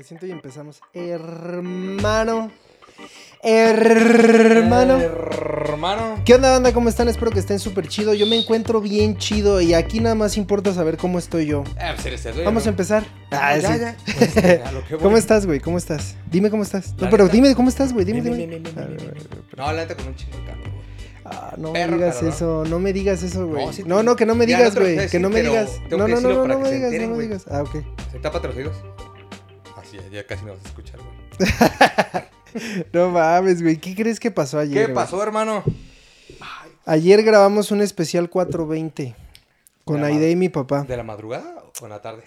Presiento y empezamos. Hermano. Hermano. Hermano. ¿Qué onda, banda? ¿Cómo están? Espero que estén súper chido. Yo me encuentro bien chido y aquí nada más importa saber cómo estoy yo. Ah, pues eres el Vamos a empezar. Ah, ya, sí. ya. Este, a lo que voy. ¿Cómo estás, güey? ¿Cómo estás? Dime cómo estás. No, pero neta. dime cómo estás, güey. Dime, dime. A ver, No, la neta con un chingo de. Ah, no Perro me digas eso, no me digas eso, güey. No, sí No, no, que no me digas, güey. Que no me digas. No, no, no, no, no me digas, no me digas. Ah, ok. ¿Se tapa los oídos? Así, ya, ya casi no vas a escuchar, güey. No mames, güey. ¿Qué crees que pasó ayer? ¿Qué güey? pasó, hermano? Ayer grabamos un especial 420 con Aide y mi papá. ¿De la madrugada o en la tarde?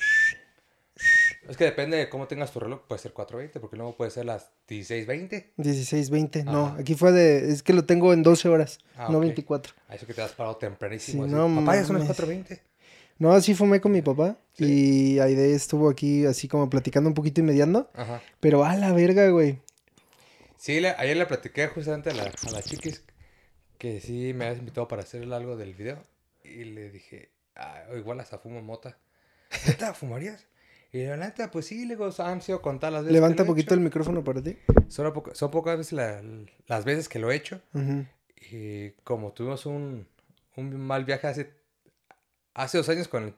Es que depende de cómo tengas tu reloj. Puede ser 4.20, porque luego puede ser las 16.20. 1620, no, aquí fue de, es que lo tengo en 12 horas, Ah, no ok. 24. A eso que te has parado tempranísimo. Sí, no Papá, ya son las mames. 4.20. No, así fumé con mi papá Sí. y Aide estuvo aquí así como platicando un poquito y mediando, Ajá. pero a la verga, güey. Sí, ayer le platiqué justamente a la, a la chiquis que sí me habías invitado para hacer algo del video. Y le dije, ah, igual hasta fumo mota. ¿Neta fumarías? Y la neta, pues sí, le digo, han sido contadas las veces. Levanta un he poquito el micrófono para ti. Son, poco- son pocas veces la- las veces que lo he hecho. Y como tuvimos un, un mal viaje hace, hace dos años con el-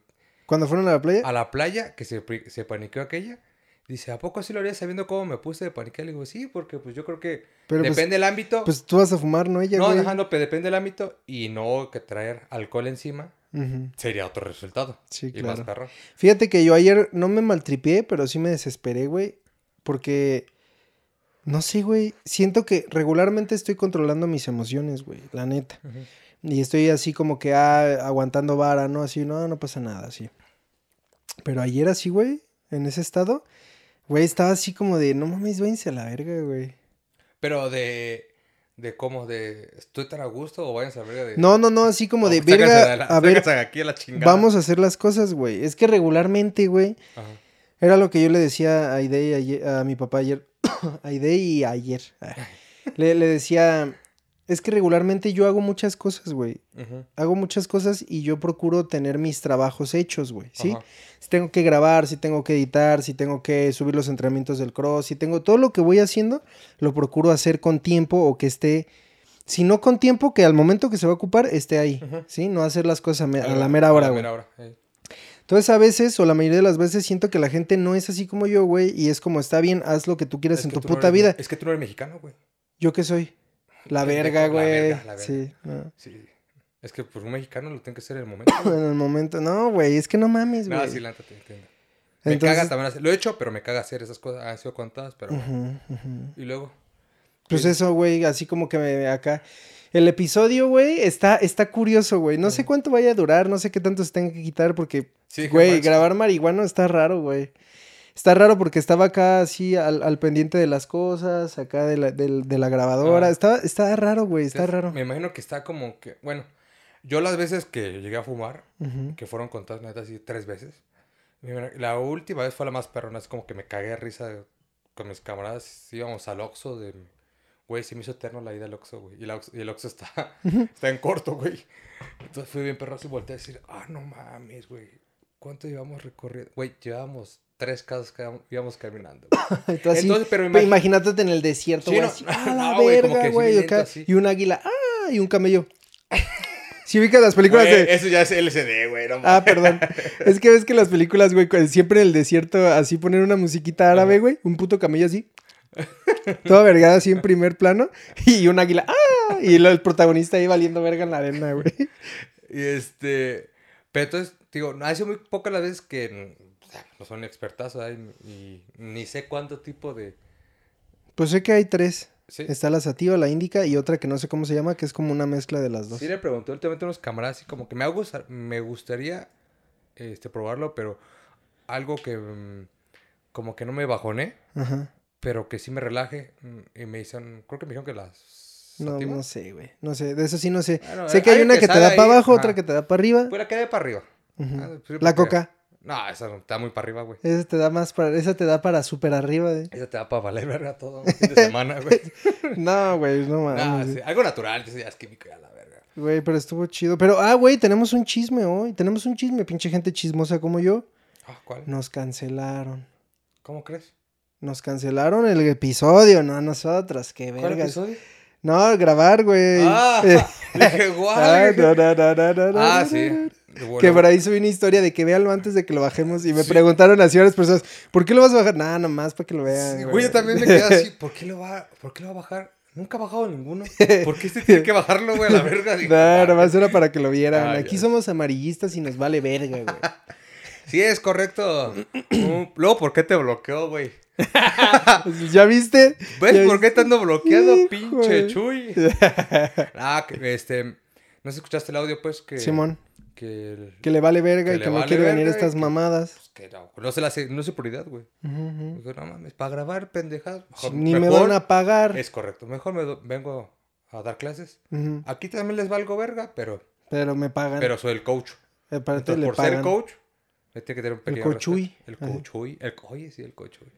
Cuando fueron a la playa, a la playa, que se, se paniqueó aquella. Dice, ¿a poco sí lo harías sabiendo cómo me puse de paniquear? Le digo, sí, porque pues yo creo que pero pues, depende del ámbito. pues tú vas a fumar, ¿no? Ella, no, güey. dejando, pero depende del ámbito y no que traer alcohol encima sería otro resultado. Sí, y más claro. perro. Fíjate que yo ayer no me maltripié, pero sí me desesperé, güey. Porque, no sé, güey. Siento que regularmente estoy controlando mis emociones, güey. La neta. Y estoy así como que, ah, aguantando vara, ¿no? Así, no, no pasa nada, así. Pero ayer así, güey, en ese estado, güey, estaba así como de, no mames, váyanse a la verga, güey. Pero de, de cómo, de estoy tan a gusto o vayan a verga de... No, no, no, así como de, verga, de la- a ver, aquí a la chingada. vamos a hacer las cosas, güey. Es que regularmente, güey, Ajá. Era lo que yo le decía a Aide a mi papá ayer. a Aide y ayer. Ah. Le, le decía, es que regularmente yo hago muchas cosas, güey. Hago muchas cosas y yo procuro tener mis trabajos hechos, güey. ¿sí? Si tengo que grabar, si tengo que editar, si tengo que subir los entrenamientos del cross, si tengo todo lo que voy haciendo, lo procuro hacer con tiempo o que esté... Si no con tiempo, que al momento que se va a ocupar esté ahí. ¿sí? No hacer las cosas a, me- a la mera hora, a la mera hora. Entonces a veces, o la mayoría de las veces, siento que la gente no es así como yo, güey, y es como, está bien, haz lo que tú quieras Es en tu no puta eres- vida. Es que tú no eres mexicano, güey. ¿Yo qué soy? La verga, la güey. verga, la verga. Sí, no. Sí. Es que pues un mexicano lo tiene que hacer en el momento. En el momento, no, güey, es que no mames, güey. Nada, sí, la neta te entiendo. Me Entonces- caga también hacer. Lo he hecho, pero me caga hacer esas cosas. Han sido contadas, pero. Y luego. Pues Sí. eso, güey, así como que me acá. El episodio, güey, está, está curioso, güey. No sé cuánto vaya a durar, no sé qué tanto se tenga que quitar, porque, Sí, güey, grabar marihuana está raro, güey. Está raro porque estaba acá así al, al pendiente de las cosas, acá de la, del- de la grabadora. Ah. Estaba, está raro, güey, está Entonces, raro. Me imagino que está como que. Bueno, yo las veces que llegué a fumar, que fueron contadas, neta, así tres veces. La última vez fue la más perrona. Es como que me cagué de risa con mis camaradas. Íbamos al Oxxo de. Güey, se me hizo eterno la ida al Oxxo, güey. Y, el Oxxo- y el Oxxo está, está en corto, güey. Entonces fui bien perroso y volteé a decir, ah, no mames, güey. ¿Cuánto llevamos recorriendo? Güey, llevamos tres casas que íbamos caminando. Entonces, pero imagínate en el desierto, Sí, güey. no, así, ¡ah, la no, verga, sí güey! Y un águila, ¡ah! Y un camello. Si ubicas las películas de... Eso ya es LCD, güey. No Ah, perdón. Es que ves que las películas, güey, siempre en el desierto así ponen una musiquita árabe, güey. Un puto camello así. Toda vergada así en primer plano. Y un águila, ¡ah! Y el protagonista ahí valiendo verga en la arena, güey. Y este. Pero entonces, digo, ha sido muy pocas las veces que sea, no son expertas, ¿verdad? Y, y ni sé cuánto tipo de. Pues sé que hay tres. Sí, Está la sativa, la índica y otra que no sé cómo se llama, que es como una mezcla de las dos. sí le pregunté últimamente a unos camaradas, así como que me, gusta, me gustaría este, probarlo, pero algo que. mm, como que no me bajoné, Ajá. pero que sí me relaje. mm, Y me dicen, creo que me dijeron que las. No, no sé, güey. No sé, de eso sí no sé. Bueno, sé que hay hay una que que te da para abajo, ajá. otra que te da para arriba. Pues la quedé para arriba. Ah, pues, La coca. No, esa no, está muy para arriba, güey. Esa te da más para, esa te da para super arriba, de. Esa te da para valer verga todo un fin de semana, güey. No, güey, no mames. Ah, güey. sí, Algo natural, es químico ya la verga. Güey, pero estuvo chido. Pero, ah, güey, tenemos un chisme hoy. Tenemos un chisme, pinche gente chismosa como yo. Ah, ¿cuál? Nos cancelaron. ¿Cómo crees? Nos cancelaron el episodio, no a nosotros, qué ¿Cuál vergas. episodio? No, grabar, güey. Ah, dije, Ah, guay. no, no, no, no, no, Ah, sí. Bueno, Que por ahí subí una historia de que véanlo antes de que lo bajemos y me Sí. preguntaron así varias personas, ¿por qué lo vas a bajar? Nada, nomás para que lo vean. sí, güey, yo también me quedé así. ¿Por qué lo va, por qué lo va a bajar? Nunca ha bajado ninguno. ¿Por qué este tiene que bajarlo, güey, a la verga? Digo, No, ah, nomás era para que lo vieran. Ah, Aquí ya. somos amarillistas y nos vale verga, güey. Sí, es correcto. Mm, Luego, ¿por qué te bloqueó, güey? ¿Ya viste? ¿Ves ¿Ya por qué te ando bloqueado, Hijo pinche Chuy? Ah, que, este. ¿No escuchaste el audio, pues? Que, Simón, Que, el- que le vale verga Que y que no vale quiere venir estas que- mamadas. pues, no, no se la hace, no es su prioridad, güey. Ujú. Digo, no mames, para grabar pendejadas. mejor- Ni me van a pagar. Es correcto. Mejor me do- vengo a dar clases. Aquí también les valgo verga, pero, Pero me pagan. pero soy el coach. Entonces, le por pagan. ser coach, me tiene que tener un pequeño cochuy. respeto. El cochuy. El, oye, sí, el cochuy.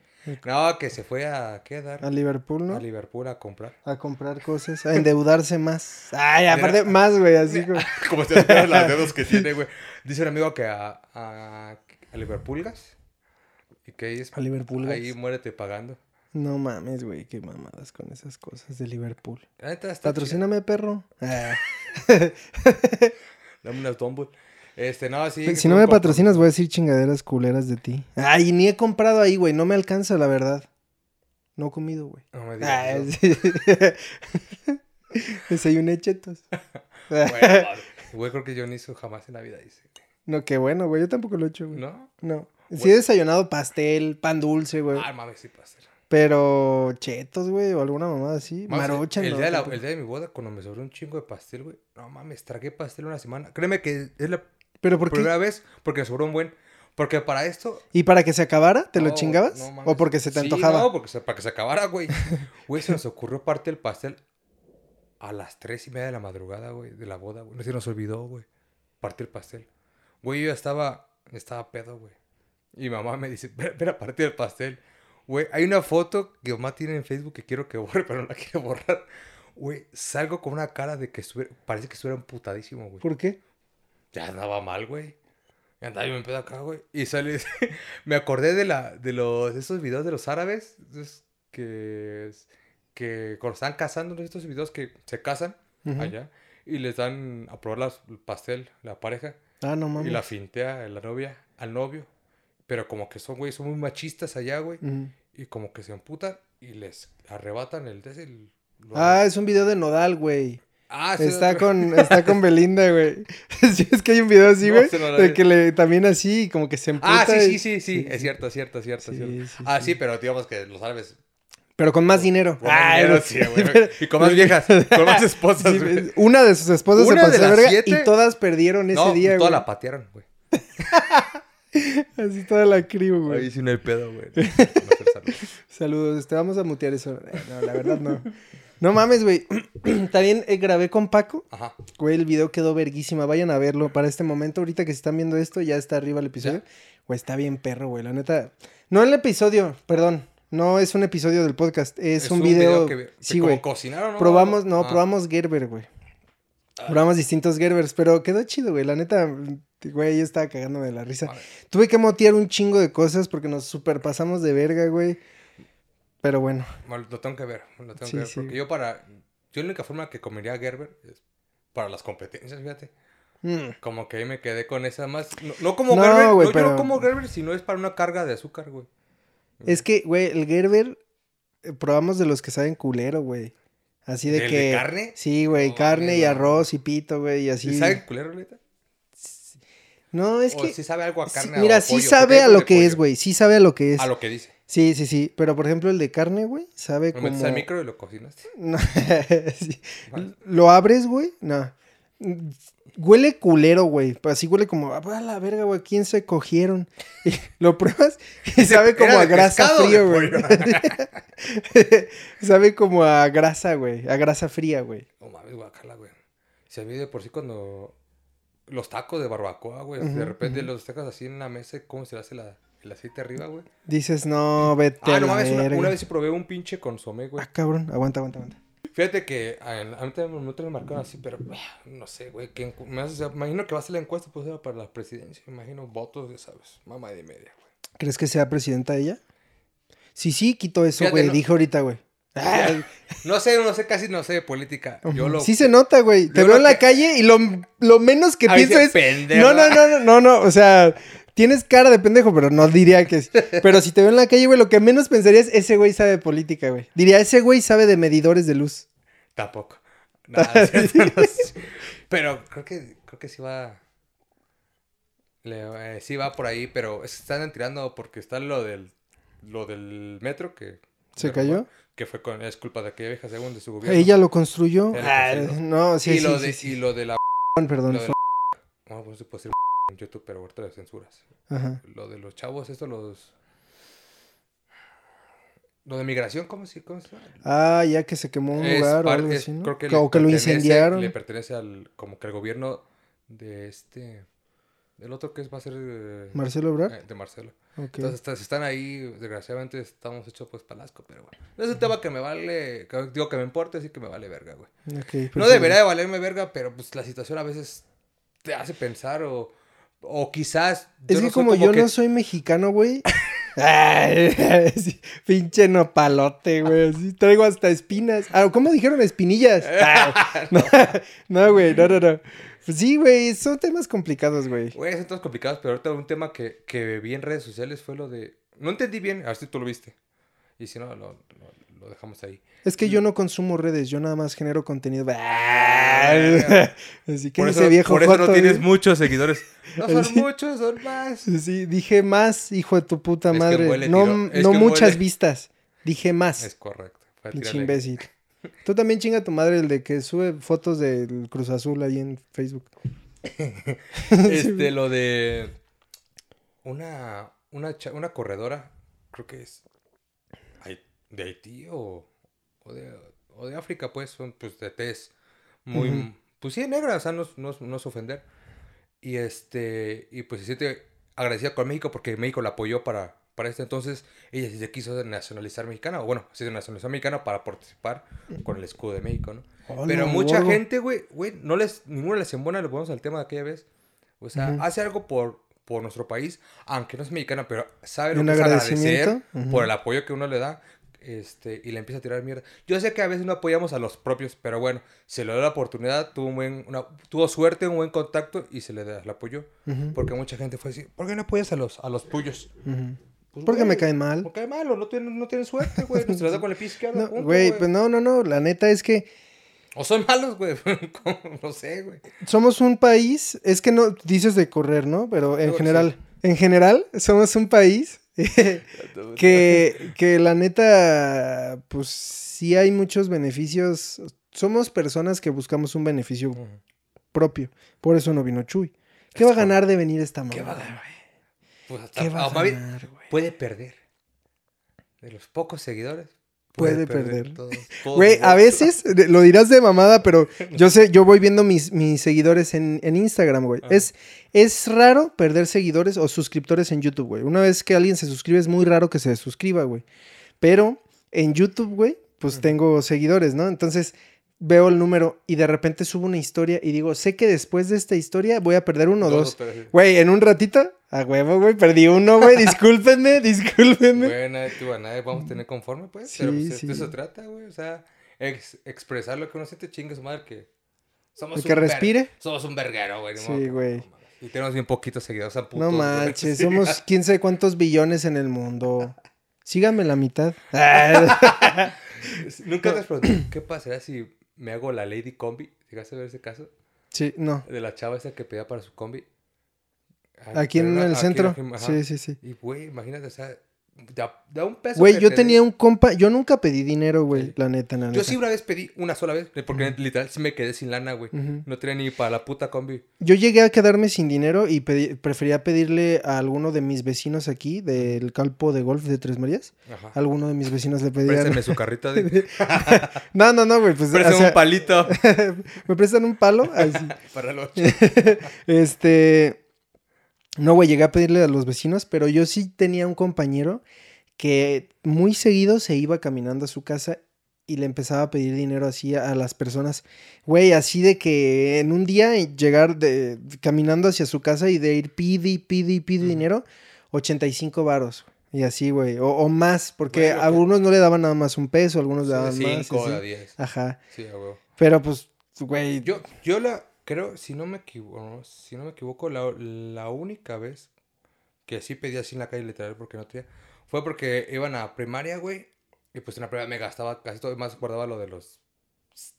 No, que se fue a, ¿qué dar? A Liverpool, ¿no? A Liverpool a comprar. A comprar cosas, a endeudarse más. Ay, aparte, más, güey, así como. Como se todos los dedos que tiene, güey. Dice un amigo que a, a, a Liverpool gas. Y que ahí es. A Liverpool gas. Ahí muérete pagando. No mames, güey, qué mamadas con esas cosas de Liverpool. Patrocíname, perro. Ah. Dame unas Dumble. Este, no, sí. si no me patrocinas, voy a decir chingaderas culeras de ti. Ay, ni he comprado ahí, güey. No me alcanza, la verdad. No he comido, güey. No me digas Ah, sí. Desayuné chetos. Bueno. Güey, creo que yo no hizo jamás en la vida, dice. No, qué bueno, güey. Yo tampoco lo he hecho, güey. ¿No? No. Sí he desayunado pastel, pan dulce, güey. Ah, mames, sí ser. Pero chetos, güey, o alguna mamada así. Mames, Maruchan, el, no, día de la- el día de mi boda, cuando me sobró un chingo de pastel, güey. No mames, tragué pastel una semana. Créeme que es la ¿Pero por qué? primera vez porque sobró un buen. Porque para esto. ¿Y para que se acabara? ¿te lo chingabas? no. ¿O porque se te Sí, antojaba? No, porque se- para que se acabara, güey. Güey, se nos ocurrió parte del pastel a las tres y media de la madrugada, güey, de la boda, güey. No se nos olvidó, güey. Parte el pastel. Güey, yo estaba, estaba pedo, güey. Y mamá me dice, ven, a partir el pastel. Güey, hay una foto que mamá tiene en Facebook que quiero que borre, pero no la quiere borrar. Güey, salgo con una cara de que estuviera, parece que estuviera emputadísimo, güey. ¿Por qué? Ya andaba mal, güey. Ya andaba yo en pedo acá, güey. Y sale, me acordé de la, de los, de esos videos de los árabes, que, que cuando están casando, estos videos que se casan allá y les dan a probar las- el pastel, la pareja, Ah, no mames. y la fintea la novia al novio. Pero como que son, güey, son muy machistas allá, güey. Y como que se emputan y les arrebatan el... el- lo- Ah, es un video de Nodal, güey. Ah, sí, Está no, con, está con Belinda, güey. Es que hay un video así, güey. no de que le también así, como que se emputa. Ah, sí, sí, sí, sí, es cierto, es cierto, es cierto, es Sí, cierto. ah, sí. pero digamos que los árabes Pero con más dinero. Con Ah, dinero, sí, güey. Y con más viejas, con más esposas, güey. una de sus esposas Una se pasó de verga siete- y todas perdieron ese no, día, toda güey. la patearon, güey. Así toda la crew, güey. Ahí sí no hay pedo, güey. Saludos, te vamos a mutear eso. Eh, No, la verdad no. No mames, güey. También eh, grabé con Paco. Ajá. Güey, el video quedó verguísima. Vayan a verlo para este momento. Ahorita que se están viendo esto, ya está arriba el episodio. Güey, está bien perro, güey. La neta. No el episodio, perdón. No es un episodio del podcast. Es, un, video. que, que sí, como güey. cocinaron, ¿no? Probamos, no, Ah. probamos Gerber, güey. Probamos distintos Gerbers, pero quedó chido, güey. La neta, güey, yo estaba cagándome de la risa. Vale. Tuve que motear un chingo de cosas porque nos superpasamos de verga, güey. Pero bueno. Bueno, Lo tengo que ver, lo tengo Sí, que ver. sí. Porque yo para... Yo la única forma que comería Gerber es para las competencias, fíjate. Mm. Como que ahí me quedé con esa más... No, no como No, Gerber, güey, no, yo pero- no como Gerber, sino es para una carga de azúcar, güey. Es que, güey, el Gerber eh, probamos de los que saben culero, güey. Así de ¿Del que. de carne? Sí, güey, No carne y no. arroz y pito, güey, y así. ¿Sí sabe culero, neta? No, es ¿O que. sí sabe algo a sí, carne o mira, sí sabe a lo que es, güey. Sí sabe a lo que es. A lo que dice. Sí, sí, sí. Pero por ejemplo, el de carne, güey, sabe Lo como. metes al micro y lo cocinaste. No, sí. Vale. Lo abres, güey. No. Huele culero, güey. Así huele como, a la verga, güey. ¿Quién se cogieron? Y lo pruebas y sabe como ¿Era a grasa frío, güey. sabe como a grasa, güey. A grasa fría, güey. No mames, guacala, güey. Se ve de por sí cuando... Los tacos de barbacoa, güey. De repente los tacos así en la mesa, ¿cómo se le hace la- el aceite arriba, güey? Dices, no, vete Ah, a no mames, una, una vez probé un pinche consomé, güey. Ah, cabrón. Aguanta, aguanta, aguanta. Fíjate que a, a mí también no te lo marcaron así, pero ah, no sé, güey. que me hace- imagino que va a ser la encuesta, pues era para la presidencia. Imagino votos, ya sabes. Mamá de media, güey. ¿Crees que sea presidenta ella? Sí, sí, quito eso, Fíjate, güey. no- Dije ahorita, güey. Ay, No sé, no sé, casi no sé de política. Yo lo... Sí se nota, güey. Te veo en la que- calle y lo, lo menos que pienso es... pendejo. No, no, no, no, no, no. O sea, tienes cara de pendejo, pero no diría que es. Pero si te veo en la calle, güey, lo que menos pensaría es ese güey sabe de política, güey. Diría, ese güey sabe de medidores de luz. Tampoco. No, es cierto, no sé. Pero creo que, creo que sí va... le- eh, sí va por ahí, pero es que están tirando porque está lo del, lo del metro que... ¿Se cayó? Que fue con, es culpa de aquella vieja según de su gobierno. Ella lo construyó. Ella lo Ah, no, sí, y, sí, lo sí, de, sí. y lo de la... Perdón. No, pues puede decir en YouTube, pero ahorita las censuras. Ajá. Lo de los chavos, esto, los... Lo de migración, ¿cómo se, cómo se llama? Ah, ya que se quemó un lugar o algo así, ¿no? creo que o que lo incendiaron. Le pertenece al, como que al gobierno de este, del otro que es, va a ser eh, Marcelo Ebrard. eh, de Marcelo. Entonces está- si están ahí, desgraciadamente estamos hechos pues palasco, pero bueno. No es un tema que me vale, que- digo que me importa, así que me vale verga, güey. No perfecto. debería de valerme verga, pero pues la situación a veces te hace pensar o, o quizás... Es que no soy como, yo que- no soy mexicano, güey. Ay, sí, pinche nopalote, güey. así traigo hasta espinas. Ah, ¿cómo dijeron? Espinillas. Ah, no, güey, no, no, no. Pues sí, güey, son temas complicados, güey. Güey, son todos complicados, pero ahorita un tema que, que vi en redes sociales fue lo de... No entendí bien, a ver si tú lo viste. Y si no, lo, lo- lo dejamos ahí. Es que yo no consumo redes, yo nada más genero contenido. Así que Por ese eso, viejo por eso no tienes muchos seguidores. No son muchos, son más. Sí, dije más, hijo de tu puta Es madre. No no muchas vistas. Dije más. Es correcto. Pinche imbécil. Tú también chinga a tu madre el de que sube fotos del Cruz Azul ahí en Facebook. Este, lo de una, una, una corredora, creo que es de Haití o, o, de, o de África, pues, son pues de tez muy, Ujú. pues sí, negra, o sea, no, no, no es ofender. Y este, y pues se siente agradecida con México porque México la apoyó para, para este entonces. Ella sí se quiso nacionalizar mexicana, o bueno, se hizo nacionalizar mexicana para participar con el escudo de México, ¿no? Pero Hola, mucha gente, güey, güey, no les, ninguno les embona, le ponemos al tema de aquella vez. O sea, Ujú. hace algo por, por nuestro país, aunque no es mexicana, pero sabe lo que es agradecer agradecimiento, ujú. por el apoyo que uno le da. Este, y le empieza a tirar mierda. Yo sé que a veces no apoyamos a los propios, pero bueno, se le dio la oportunidad, tuvo, un buen, una, tuvo suerte, un buen contacto y se le da el apoyo. Ujú, Porque mucha gente fue así, ¿por qué no apoyas a los, a los tuyos? ujú. Pues, Porque güey, me caen mal. Me cae malo, no tienen, no tienen suerte, güey. Se les da con el pie izquierdo. No, punto, güey, pues no, no, no. La neta es que O son malos, güey. no sé, güey. somos un país. Es que no dices de correr, ¿no? Pero en No, general, en general, somos un país que, que la neta, pues sí hay muchos beneficios. Somos personas que buscamos un beneficio propio. Por eso no vino Chuy. ¿Qué va a ganar de venir esta mamá? ¿Qué va a ganar, Pues hasta, ¿Qué va a ah, ganar, güey? puede perder. De los pocos seguidores. Puede perder. Güey, a veces lo dirás de mamada, pero yo sé, yo voy viendo mis, mis seguidores en, en Instagram, güey. Ajá. Es, es raro perder seguidores o suscriptores en YouTube, güey. Una vez que alguien se suscribe, es muy raro que se suscriba, güey. Pero en YouTube, güey, pues tengo seguidores, ¿no? Entonces veo el número y de repente subo una historia y digo, sé que después de esta historia voy a perder uno o dos. Güey, en un ratito, a huevo, güey, perdí uno, güey. Discúlpenme, discúlpenme. Güey, nadie tú a nadie vamos a tener conforme, pues. Sí, pero pues, sí. de eso se trata, güey. O sea, ex- expresar lo que uno siente, chingue su madre, que somos El que un ver- respire. Somos un verguero, güey. Sí, güey. no. Y tenemos bien poquitos seguidores. No putos, güey. manches, somos quién sabe cuántos billones en el mundo. Síganme la mitad. Nunca te has preguntado, ¿qué pasaría si me hago la Lady Combi? ¿Llegaste a ver ese caso? sí, no. De la chava esa que pedía para su combi. Ah, Aquí en el aquí centro. Sí, sí, sí. Y, güey, imagínate, o sea, da, da un peso. Güey, yo te tenía un compa, yo nunca pedí dinero, güey, la neta, la neta. Yo sí una vez pedí, una sola vez, porque literal sí me quedé sin lana, güey. No tenía ni para la puta combi. Yo llegué a quedarme sin dinero y pedí- prefería pedirle a alguno de mis vecinos aquí del campo de golf de Tres Marías. Ajá. A alguno de mis vecinos le pedían. Préstame su carrito de... No, no, no, güey, pues o Préstame sea, un palito me prestan un palo. Ay, sí. para los... Este. No, güey, llegué a pedirle a los vecinos, pero yo sí tenía un compañero que muy seguido se iba caminando a su casa y le empezaba a pedir dinero así a, las personas. Güey, así de que en un día llegar de, caminando hacia su casa y de ir pide, y pide, y pide Ujú. dinero, 85 varos. Y así, güey. O, o más, porque Bueno, a algunos no le daban nada más un peso, algunos le daban más. y 5 así. a 10. Ajá. Sí, huevo. Pero pues, güey. Yo, yo la creo, si no me equivoco, si no me equivoco, la, la única vez que sí pedí así en la calle literal porque no tenía, fue porque iban a primaria, güey, y pues en la primaria me gastaba casi todo, más guardaba lo de los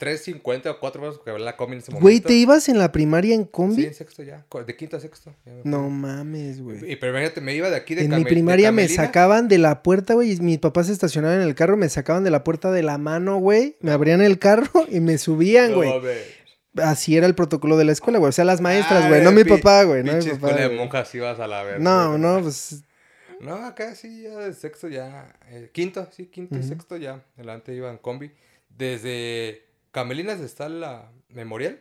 3.50 o 4 pesos que valía la combi en ese momento. Güey, ¿te ibas en la primaria en combi? Sí, en sexto ya, de quinto a sexto. No mames, güey. Y pero imagínate, me iba de aquí de En mi primaria me sacaban de la puerta, güey. y Mis papás se estacionaban en el carro, me sacaban de la puerta de la mano, güey. Me abrían el carro y me subían, No, güey. mames. Así era el protocolo de la escuela, güey. O sea, las maestras, Ah, güey. No mi papá, güey. No mi papá. escuela de güey. monjas ibas a la verga. No, güey. no, pues. No, acá sí, ya de sexto ya. eh, quinto, sí, quinto y sexto ya. Adelante iba en combi. Desde Camelinas está la Memorial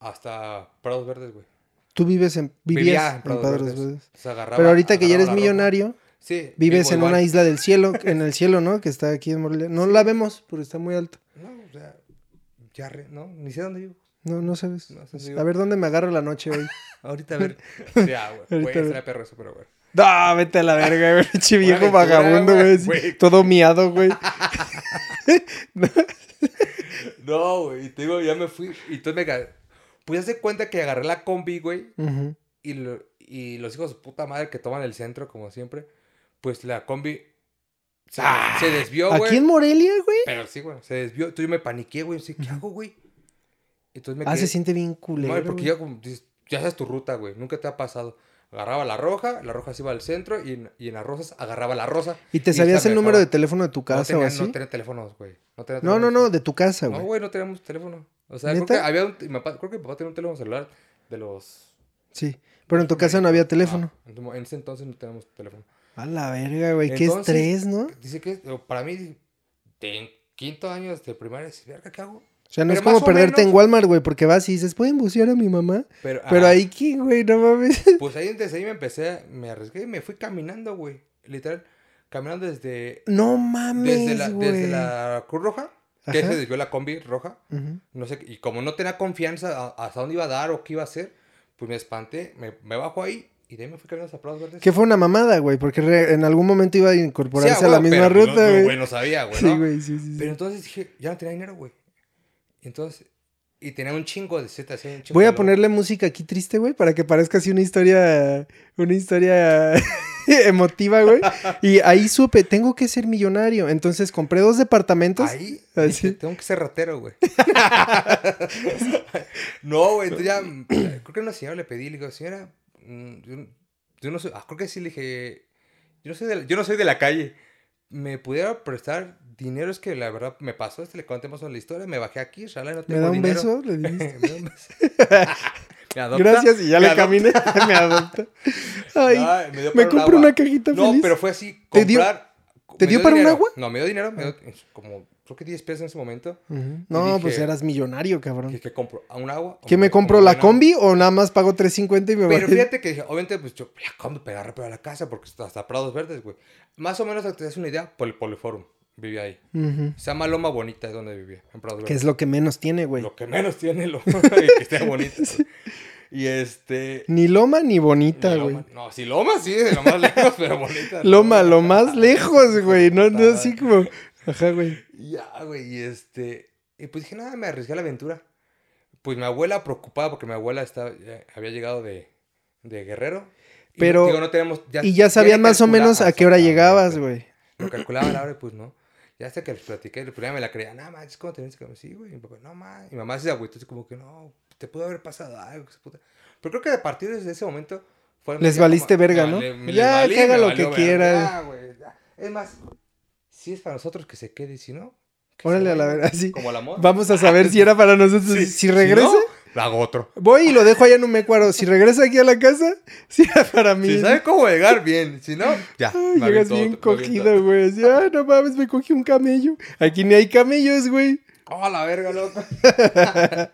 hasta Prados Verdes, güey. Tú vives en. Vivía Vivías en en Prados Verdes. Verdes. Se agarraba- Pero ahorita que ya eres millonario, Sí. vives en una isla del cielo, en el cielo, ¿no? Que está aquí en Morelia. No la vemos, porque está muy alto. No, o sea, ya, re- no, ni sé dónde vivo. No, no sabes. No sé si. A ver dónde me agarro la noche hoy. Ahorita a ver. ya, güey. Ahorita Güey, sería perro eso, pero güey. No, vete a la verga, güey. Pinche viejo vagabundo, güey, güey. güey. Todo miado, güey. No, güey. Y te digo, ya me fui. Y entonces me. ga- Pues ya se cuenta que agarré la combi, güey. Y, lo- y los hijos de puta madre que toman el centro, como siempre, pues la combi se, Ah, se desvió, güey. Aquí en Morelia, güey. Pero sí, güey, se desvió. Entonces yo me paniqué, güey. Así, ¿qué hago, güey? Entonces me Ah, quedé... se siente bien No, culero. porque güey. ya, ya sabes tu ruta, güey. Nunca te ha pasado. Agarraba la roja, la roja se iba al centro y en, y en las rosas agarraba la rosa. ¿Y te sabías el número de teléfono de tu No casa tenía, o así? no tenía teléfonos, güey. No, tenía No, no, teléfonos. no, de tu casa, No, güey. güey, no teníamos teléfono. O sea, creo que había un... mi papá- creo que mi papá tenía un teléfono celular de los... sí. Pero en tu casa no había teléfono. Ah, en ese entonces no teníamos teléfono. A la verga, güey. Qué Entonces, estrés, ¿no? O Dice que o para mí, de en quinto año de primaria, dice, verga, ¿qué hago? sea, no es como o perderte en Walmart, güey, porque vas y dices, ¿pueden bucear a mi mamá? Pero, Pero ahí, ¿qué, güey? No mames. Pues ahí desde ahí me empecé, me arriesgué y me fui caminando, güey. Literal, caminando desde, No desde, mames, la, güey. desde la Cruz Roja, que Ajá. se desvió la combi roja. No sé, y como no tenía confianza a- hasta dónde iba a dar o qué iba a hacer, pues me espanté, me, me bajo ahí y de ahí me fui caminando hasta Prados Verdes. Que fue una mamada, güey, porque re- en algún momento iba a incorporarse Sí, a la misma pero, ruta, no, güey. güey, no sabía, güey, Sí, güey, sí, sí. Pero entonces dije, ya no tenía dinero, güey. Entonces, y tenía un chingo de Z, un chingo Voy a ponerle música aquí triste, güey, para que parezca así una historia, una historia emotiva, güey. Y ahí supe, tengo que ser millonario. Entonces compré dos departamentos. Ahí, Así. tengo que ser ratero, güey. no, güey, entonces ya, creo que a una señora le pedí, le digo, señora, yo, no- yo no soy, ah, creo que sí le dije, yo no soy de la, yo no soy de la calle, ¿me pudiera prestar dinero? Es que la verdad me pasó, este, le conté más la historia, me bajé aquí, shala, no ¿Me da un dinero. beso? Le dijiste. me da un beso. ¿Me adopta? Gracias, y ya ¿Me le caminé. Me adopta. Ay, Ay, me me un agua. una cajita No, feliz. pero fue así, ¿Te dio- comprar... te dio para un agua? No, me dio dinero, me dio como, creo que 10 pesos en ese momento. Ujú. No, Y pues dije- eras millonario, cabrón. ¿Qué, qué compro? ¿A un agua? ¿O ¿Qué me compro la combi o nada más pago 3.50 y me voy? Pero fíjate que dije, obviamente, pues yo la combi pegar rápido a la casa porque hasta Prados Verdes, güey. Más o menos te das una idea por el Poliforum. Vivía ahí. Ujú. Se llama Loma Bonita, es donde vivía, en Prados Que Verdes. es lo que menos tiene, güey. Lo que menos tiene, lo que esté bonita. güey. Y este. Ni loma ni bonita, güey. No, sí, Loma sí, de lo más lejos, pero bonita. ¿no? Loma, lo más lejos, güey. No, no así como. Ajá, güey. Ya, güey, y este. Y pues dije, nada, me arriesgué a la aventura. Pues mi abuela preocupada porque mi abuela estaba, ya había llegado de, de Guerrero. Y Pero- no- digo, no tenemos, Y ya sabían más o menos a qué hora llegabas, güey. Lo calculaba la hora y pues no. Ya hasta que les platiqué, pues ya me la creía, nada más, ¿cómo tenés que Sí, güey. Y mi papá, no más. Y mi mamá se agüitó, así como que no, te pudo haber pasado algo, puta. Pero creo que a partir de ese momento fue. Les valiste como- verga, ¿no? Ya, que haga lo que verga, quiera. ya, güey, ya. Es más, si es para nosotros que se quede, y si no. Órale a la verga, sí. Como el amor. Vamos a saber si era para nosotros. Sí, si regresa, no, lo hago otro. voy y lo dejo allá en un mecuaro. Si regresa aquí a la casa, si era para mí. Si sabe cómo llegar bien, si no, ya. Ay, llegas bien otro, cogido, güey. Así, ay, no mames, me cogí un camello. Aquí ni hay camellos, güey. Oh, la verga, loco.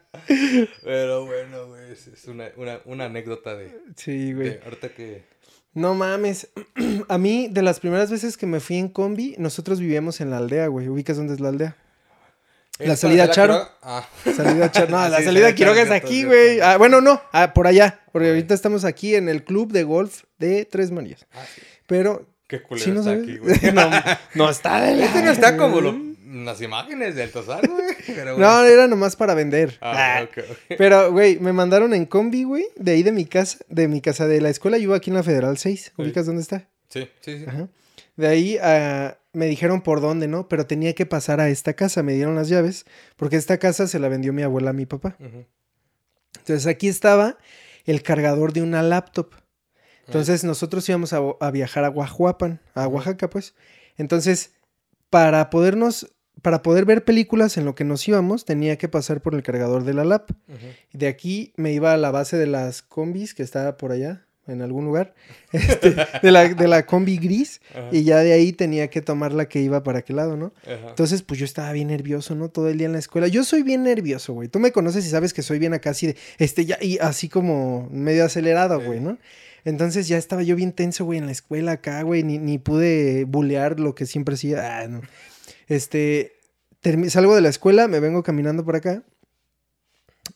Pero bueno, güey, es, es una, una, una anécdota de, Sí, güey. de ahorita que... No mames. A mí, de las primeras veces que me fui en combi, nosotros vivíamos en la aldea, güey. ¿Ubicas dónde es la aldea? La ¿Es salida Charo. Quiroga? Ah. Salida Char- No, Sí, la sí, salida Quiroga es aquí, güey. Ah, bueno, no, ah, por allá. Porque ahorita estamos aquí en el club de golf de Tres Marías. Ah, sí. Pero Qué culero Sí, no está sabes. aquí, güey. no, no está de la- Este no está como lo- las imágenes del Tosar, güey. Pero, güey. No, era nomás para vender. Ah, Ah. ok, ok. Pero, güey, me mandaron en combi, güey, de ahí de mi casa, de mi casa de la escuela. Yo vivo aquí en la Federal 6. Sí. ¿Ubicas dónde está? Sí, sí, sí. Ajá. De ahí ah, me dijeron por dónde, ¿no? Pero tenía que pasar a esta casa. Me dieron las llaves, porque esta casa se la vendió mi abuela a mi papá. Entonces aquí estaba el cargador de una laptop. Entonces nosotros íbamos a, a viajar a Guajuapan, a. Oaxaca, pues. Entonces, para podernos, para poder ver películas en lo que nos íbamos, tenía que pasar por el cargador de la lap. Y de aquí me iba a la base de las combis que estaba por allá, en algún lugar, este, de, la, de la combi gris. Y ya de ahí tenía que tomar la que iba para aquel lado, ¿no? Entonces, pues yo estaba bien nervioso, ¿no? Todo el día en la escuela. Yo soy bien nervioso, güey. Tú me conoces y sabes que soy bien acá así de, este, ya, y así como medio acelerado, güey, ¿no? Entonces ya estaba yo bien tenso, güey, en la escuela acá, güey. Ni, ni pude bulear lo que siempre hacía. Ah, no. Este, salgo de la escuela, me vengo caminando por acá.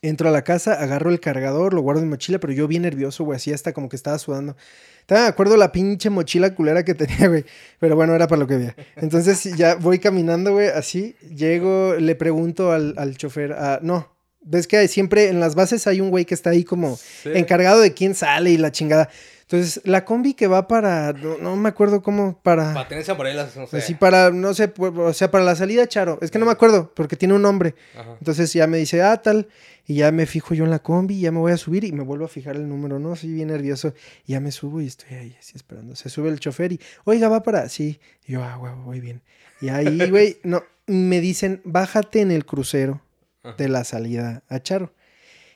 Entro a la casa, agarro el cargador, lo guardo en mi mochila, pero yo bien nervioso, güey, así hasta como que estaba sudando. Estaba de acuerdo la pinche mochila culera que tenía, güey. Pero bueno, era para lo que había. Entonces ya voy caminando, güey, así. Llego, le pregunto al, al chofer, ah, no. Ves que siempre en las bases hay un güey que está ahí como Sí. encargado de quién sale y la chingada. Entonces, la combi que va para, no, no me acuerdo cómo, para... Para tenerse por ahí las, no sé. Así para, no sé, o sea, para la salida, Charo. Es que no me acuerdo, porque tiene un nombre. Ajá. Entonces ya me dice, ah, tal. Y ya me fijo yo en la combi, ya me voy a subir y me vuelvo a fijar el número, ¿no? Así bien nervioso. Y ya me subo y estoy ahí, así esperando. Se sube el chofer y, oiga, va para. Sí. Y yo, ah, huevo, voy bien. Y ahí, güey, no, me dicen, bájate en el crucero Ajá. de la salida a Charo.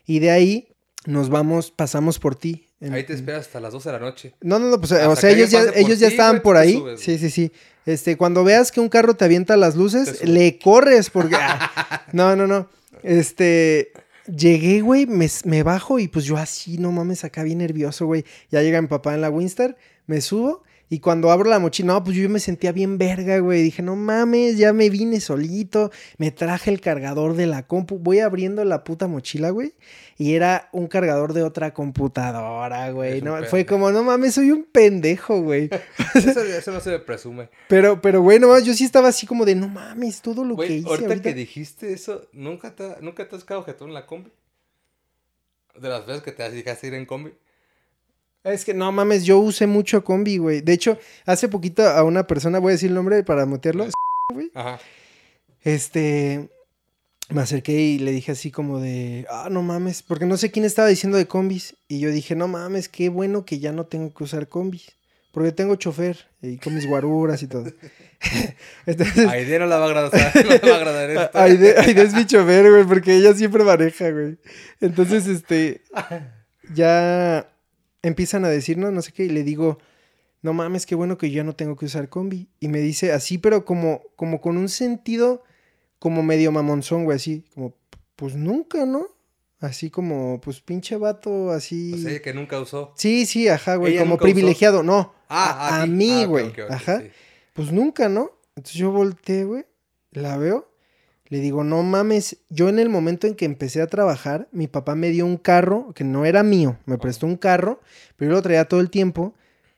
Y de ahí nos vamos, pasamos por ti. En- Ahí te esperas hasta las 12 de la noche. no, no, no, pues, Hasta o sea, ellos ya, ellos ya estaban por ahí. subes, sí, sí, sí. Este, cuando veas que un carro te avienta las luces, le corres porque... ah, no, no, no. Este, llegué, güey, me, me bajo y pues yo así, no mames, acá bien nervioso, güey. Ya llega mi papá en la Winstar, me subo y cuando abro la mochila, no, pues yo me sentía bien verga, güey. Dije, no mames, ya me vine solito, me traje el cargador de la compu. Voy abriendo la puta mochila, güey. Y era un cargador de otra computadora, güey. No, fue como, no mames, soy un pendejo, güey. Eso, eso no se presume. Pero, pero, güey, nomás yo sí estaba así como de, no mames, todo lo que hice ahorita, ahorita. que dijiste eso, ¿nunca te, ¿nunca te has quedado jetón en la combi? De las veces que te dejaste ir en combi. Es que no mames, yo usé mucho combi, güey. De hecho, hace poquito a una persona, voy a decir el nombre para motearlo. Ajá. Este, me acerqué y le dije así como de, ah, no mames, porque no sé quién estaba diciendo de combis. Y yo dije, no mames, qué bueno que ya no tengo que usar combis. Porque tengo chofer y con mis guaruras y todo. Entonces, Aide no la va a agradar, no le va a agradar esto. Aide, Aide es mi chofer, güey, porque ella siempre maneja, güey. Entonces, este, ya empiezan a decirnos, no sé qué, y le digo, no mames, qué bueno que yo ya no tengo que usar combi. Y me dice así, pero como, como con un sentido como medio mamonzón, güey, así, como, pues nunca, ¿no? Así como, pues pinche vato, así. O sea, que nunca usó. Sí, sí, ajá, güey, ¿Ella como privilegiado, no. Ah, a, a ti. mí, Ah, güey. ajá. sí. Pues nunca, ¿no? Entonces yo volteé, güey, la veo, le digo, no mames, yo en el momento en que empecé a trabajar, mi papá me dio un carro que no era mío, me prestó un carro, pero yo lo traía todo el tiempo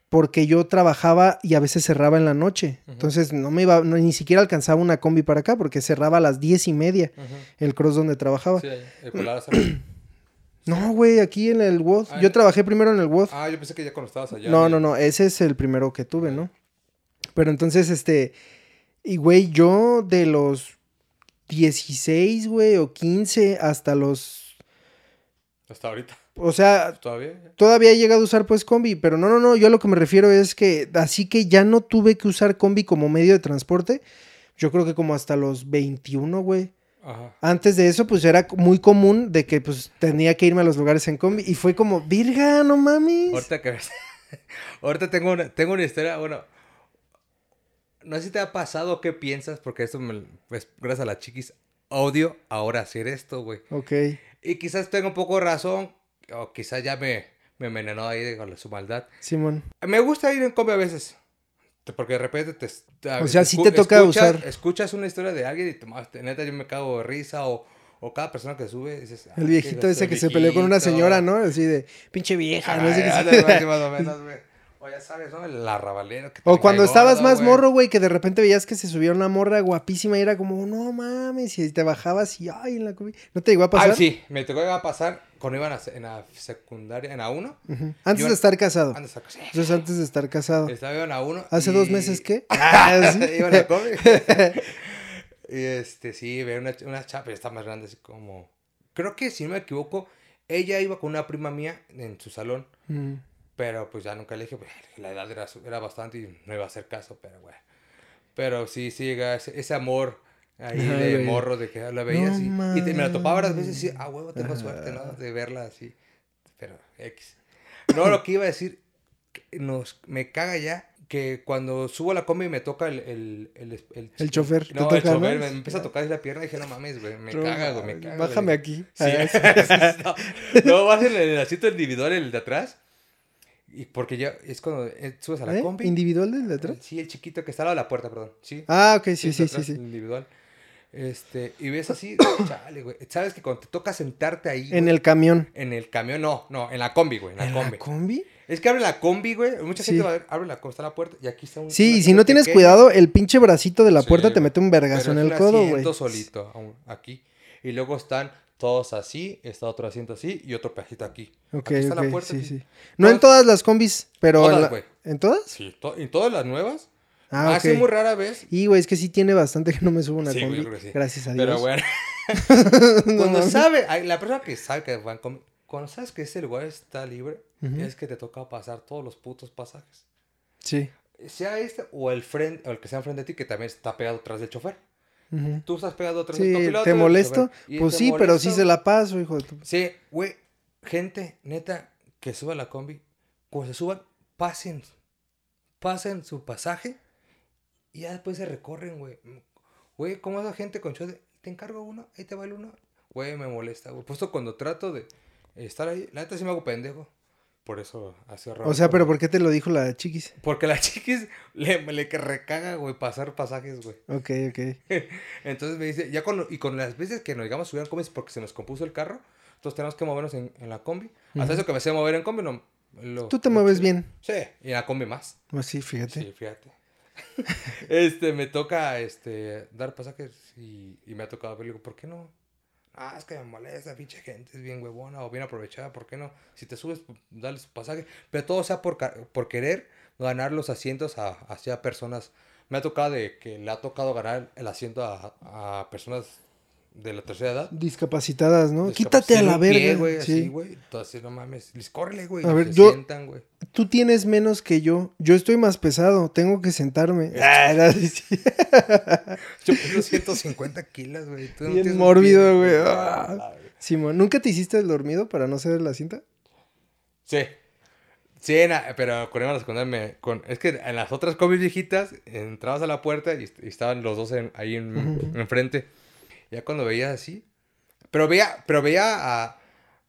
porque yo trabajaba y a veces cerraba en la noche. Entonces no me iba, no- ni siquiera alcanzaba una combi para acá porque cerraba a las diez y media el cross donde trabajaba. Sí, el también. No, güey, aquí en el WOD. Ah, Yo trabajé primero en el WOD. Ah, yo pensé que ya cuando estabas allá. No, ya- no, no, ese es el primero que tuve, ¿no? Pero entonces, este, y güey, yo de los 16, güey, o 15 hasta los, Hasta ahorita. o sea, Todavía. todavía he llegado a usar pues combi, pero no, no, no, yo a lo que me refiero es que así que ya no tuve que usar combi como medio de transporte, yo creo que como hasta los 21, güey. Ajá. Antes de eso, pues era muy común de que pues tenía que irme a los lugares en combi y fue como, virga, no mames. Ahorita que ves. Ahorita tengo una, tengo una historia, bueno. No sé si te ha pasado qué piensas, porque esto me, pues, gracias a las chiquis, odio ahora hacer esto, güey. Ok, Y quizás tenga un poco de razón, o quizás ya me, me envenenó ahí con su maldad. Simón. Me gusta ir en combi a veces. Porque de repente te... te- O sea, sí escu- te toca escuchas- usar. Escuchas una historia de alguien y te, neta yo me cago de risa o, o cada persona que sube dices... El "Ah, viejito ese que se peleó con una viejito". señora, ¿no? Así de, pinche vieja, no sé qué. Más o menos, güey. O ya sabes, ¿no? El arrabalero. que O cuando estabas gordo, más morro, güey, que de repente veías que se subía una morra guapísima y era como, no mames, y te bajabas y, ay, en la. ¿No te llegó a pasar? Ah, sí, me tocó iba a pasar cuando iban a, en la secundaria, en la 1. Ujú. Antes de estar casado. Antes de sí. Eso es antes de estar casado. Estaba iban a 1. ¿Hace dos meses qué? Ah, iban a comer. y este, sí, ve una, una pero está más grande, así como. Creo que si no me equivoco, ella iba con una prima mía en su salón. Mm. Pero pues ya nunca le dije, pues, la edad era, era bastante y no iba a hacer caso, pero bueno. Pero sí, sí llega ese, ese amor ahí de güey. morro, de que la veía No así. Y te- me la topaba varias veces y mames. ah, huevo, tengo suerte, ¿no? De verla así. Pero X. No, lo que iba a decir, nos, me caga ya que cuando subo a la combi me toca el... El, el, el, El chofer, ¿te No, toca, el chofer, no? me empieza a tocar la pierna y dije, no mames, güey, me No caga, güey, me caga. Bájame güey". aquí. Sí, no, no, vas en el asiento individual, el de atrás. Y porque ya es cuando eh, subes a la ¿Eh? combi. ¿Individual del de atrás? Sí, el chiquito que está al lado de la puerta, perdón. Sí. Ah, ok, sí, sí, sí, sí. individual. Este, y ves así, chale, güey. Sabes que cuando te toca sentarte ahí. En güey, el camión. en el camión, no, no, en la combi, güey, en la ¿En combi. la combi? es que abre la combi, güey. Mucha Sí. gente va a ver, abre la combi, está la puerta y aquí está un. Sí, y si no tienes cuidado, el pinche bracito de la Sí, puerta te mete un vergazo en el codo, güey. solito, aún, aquí. Y luego están todos así, está otro asiento así y otro pedacito aquí. Ok, Aquí está la ok, puerta, sí, sí. No en todas las combis, pero Todas, en, la-. ¿en todas? Sí, to- y todas las nuevas. Ah, Así ok. muy rara vez. Y, güey, es que sí tiene bastante que no me subo una Sí, combi. sí. Gracias a Dios. Pero bueno, No cuando mames. sabe, la persona que sabe que van con- cuando sabes que ese lugar está libre, es que te toca pasar todos los putos pasajes. Sí. Sea este o el frente, o el que sea enfrente de ti, que también está pegado atrás del chofer. Ujú. Tú estás pegado atrás Sí, del copiloto. ¿te molesto? Y Pues te sí, pero sí se la paso, hijo de tu... Sí, güey, gente, neta, que suba la combi, cuando se suban, pasen, pasen su pasaje y ya después se recorren, güey. Güey, ¿cómo esa gente con show te encargo uno, ahí te va el uno? Güey, me molesta, güey. Puesto cuando trato de estar ahí, la neta sí me hago pendejo. Por eso hace raro. O sea, pero ¿por qué te lo dijo la chiquis? Porque la chiquis le, le recaga, güey, pasar pasajes, güey. Ok, ok. Entonces me dice, ya con, y con las veces que nos llegamos a subir a combis porque se nos compuso el carro, entonces tenemos que movernos en, en la combi. Hasta eso que me sé mover en combi, no. lo- Tú te lo mueves bien. Sí, y en la combi más. Pues sí, fíjate. Sí, fíjate. este, me toca, este, dar pasajes y, y me ha tocado ver, le digo, ¿por qué no? Ah, es que me molesta, pinche gente, es bien huevona o bien aprovechada, ¿por qué no? Si te subes, dale su pasaje. Pero todo sea por, por querer ganar los asientos a, hacia personas. Me ha tocado de que le ha tocado ganar el asiento a, a personas de la tercera edad. Discapacitadas, ¿no? Quítate a la pie, verga. güey, sí. así, güey. Entonces, no mames, les córrele, güey. A ver, yo- sientan, güey. Tú tienes menos que yo. Yo estoy más pesado. Tengo que sentarme. Ah, sí. Yo peso 150 kilos, güey. Tú no Bien mórbido, pie, güey. Ah, Ah. Simón, ¿nunca te hiciste el dormido para no ceder la cinta? Sí. Sí, en la- pero con Emma la secundaria me- con, es que en las otras combis viejitas entrabas a la puerta y, y estaban los dos en- ahí en, Ujú. enfrente. Ya cuando veías así. Pero veía, pero veía a.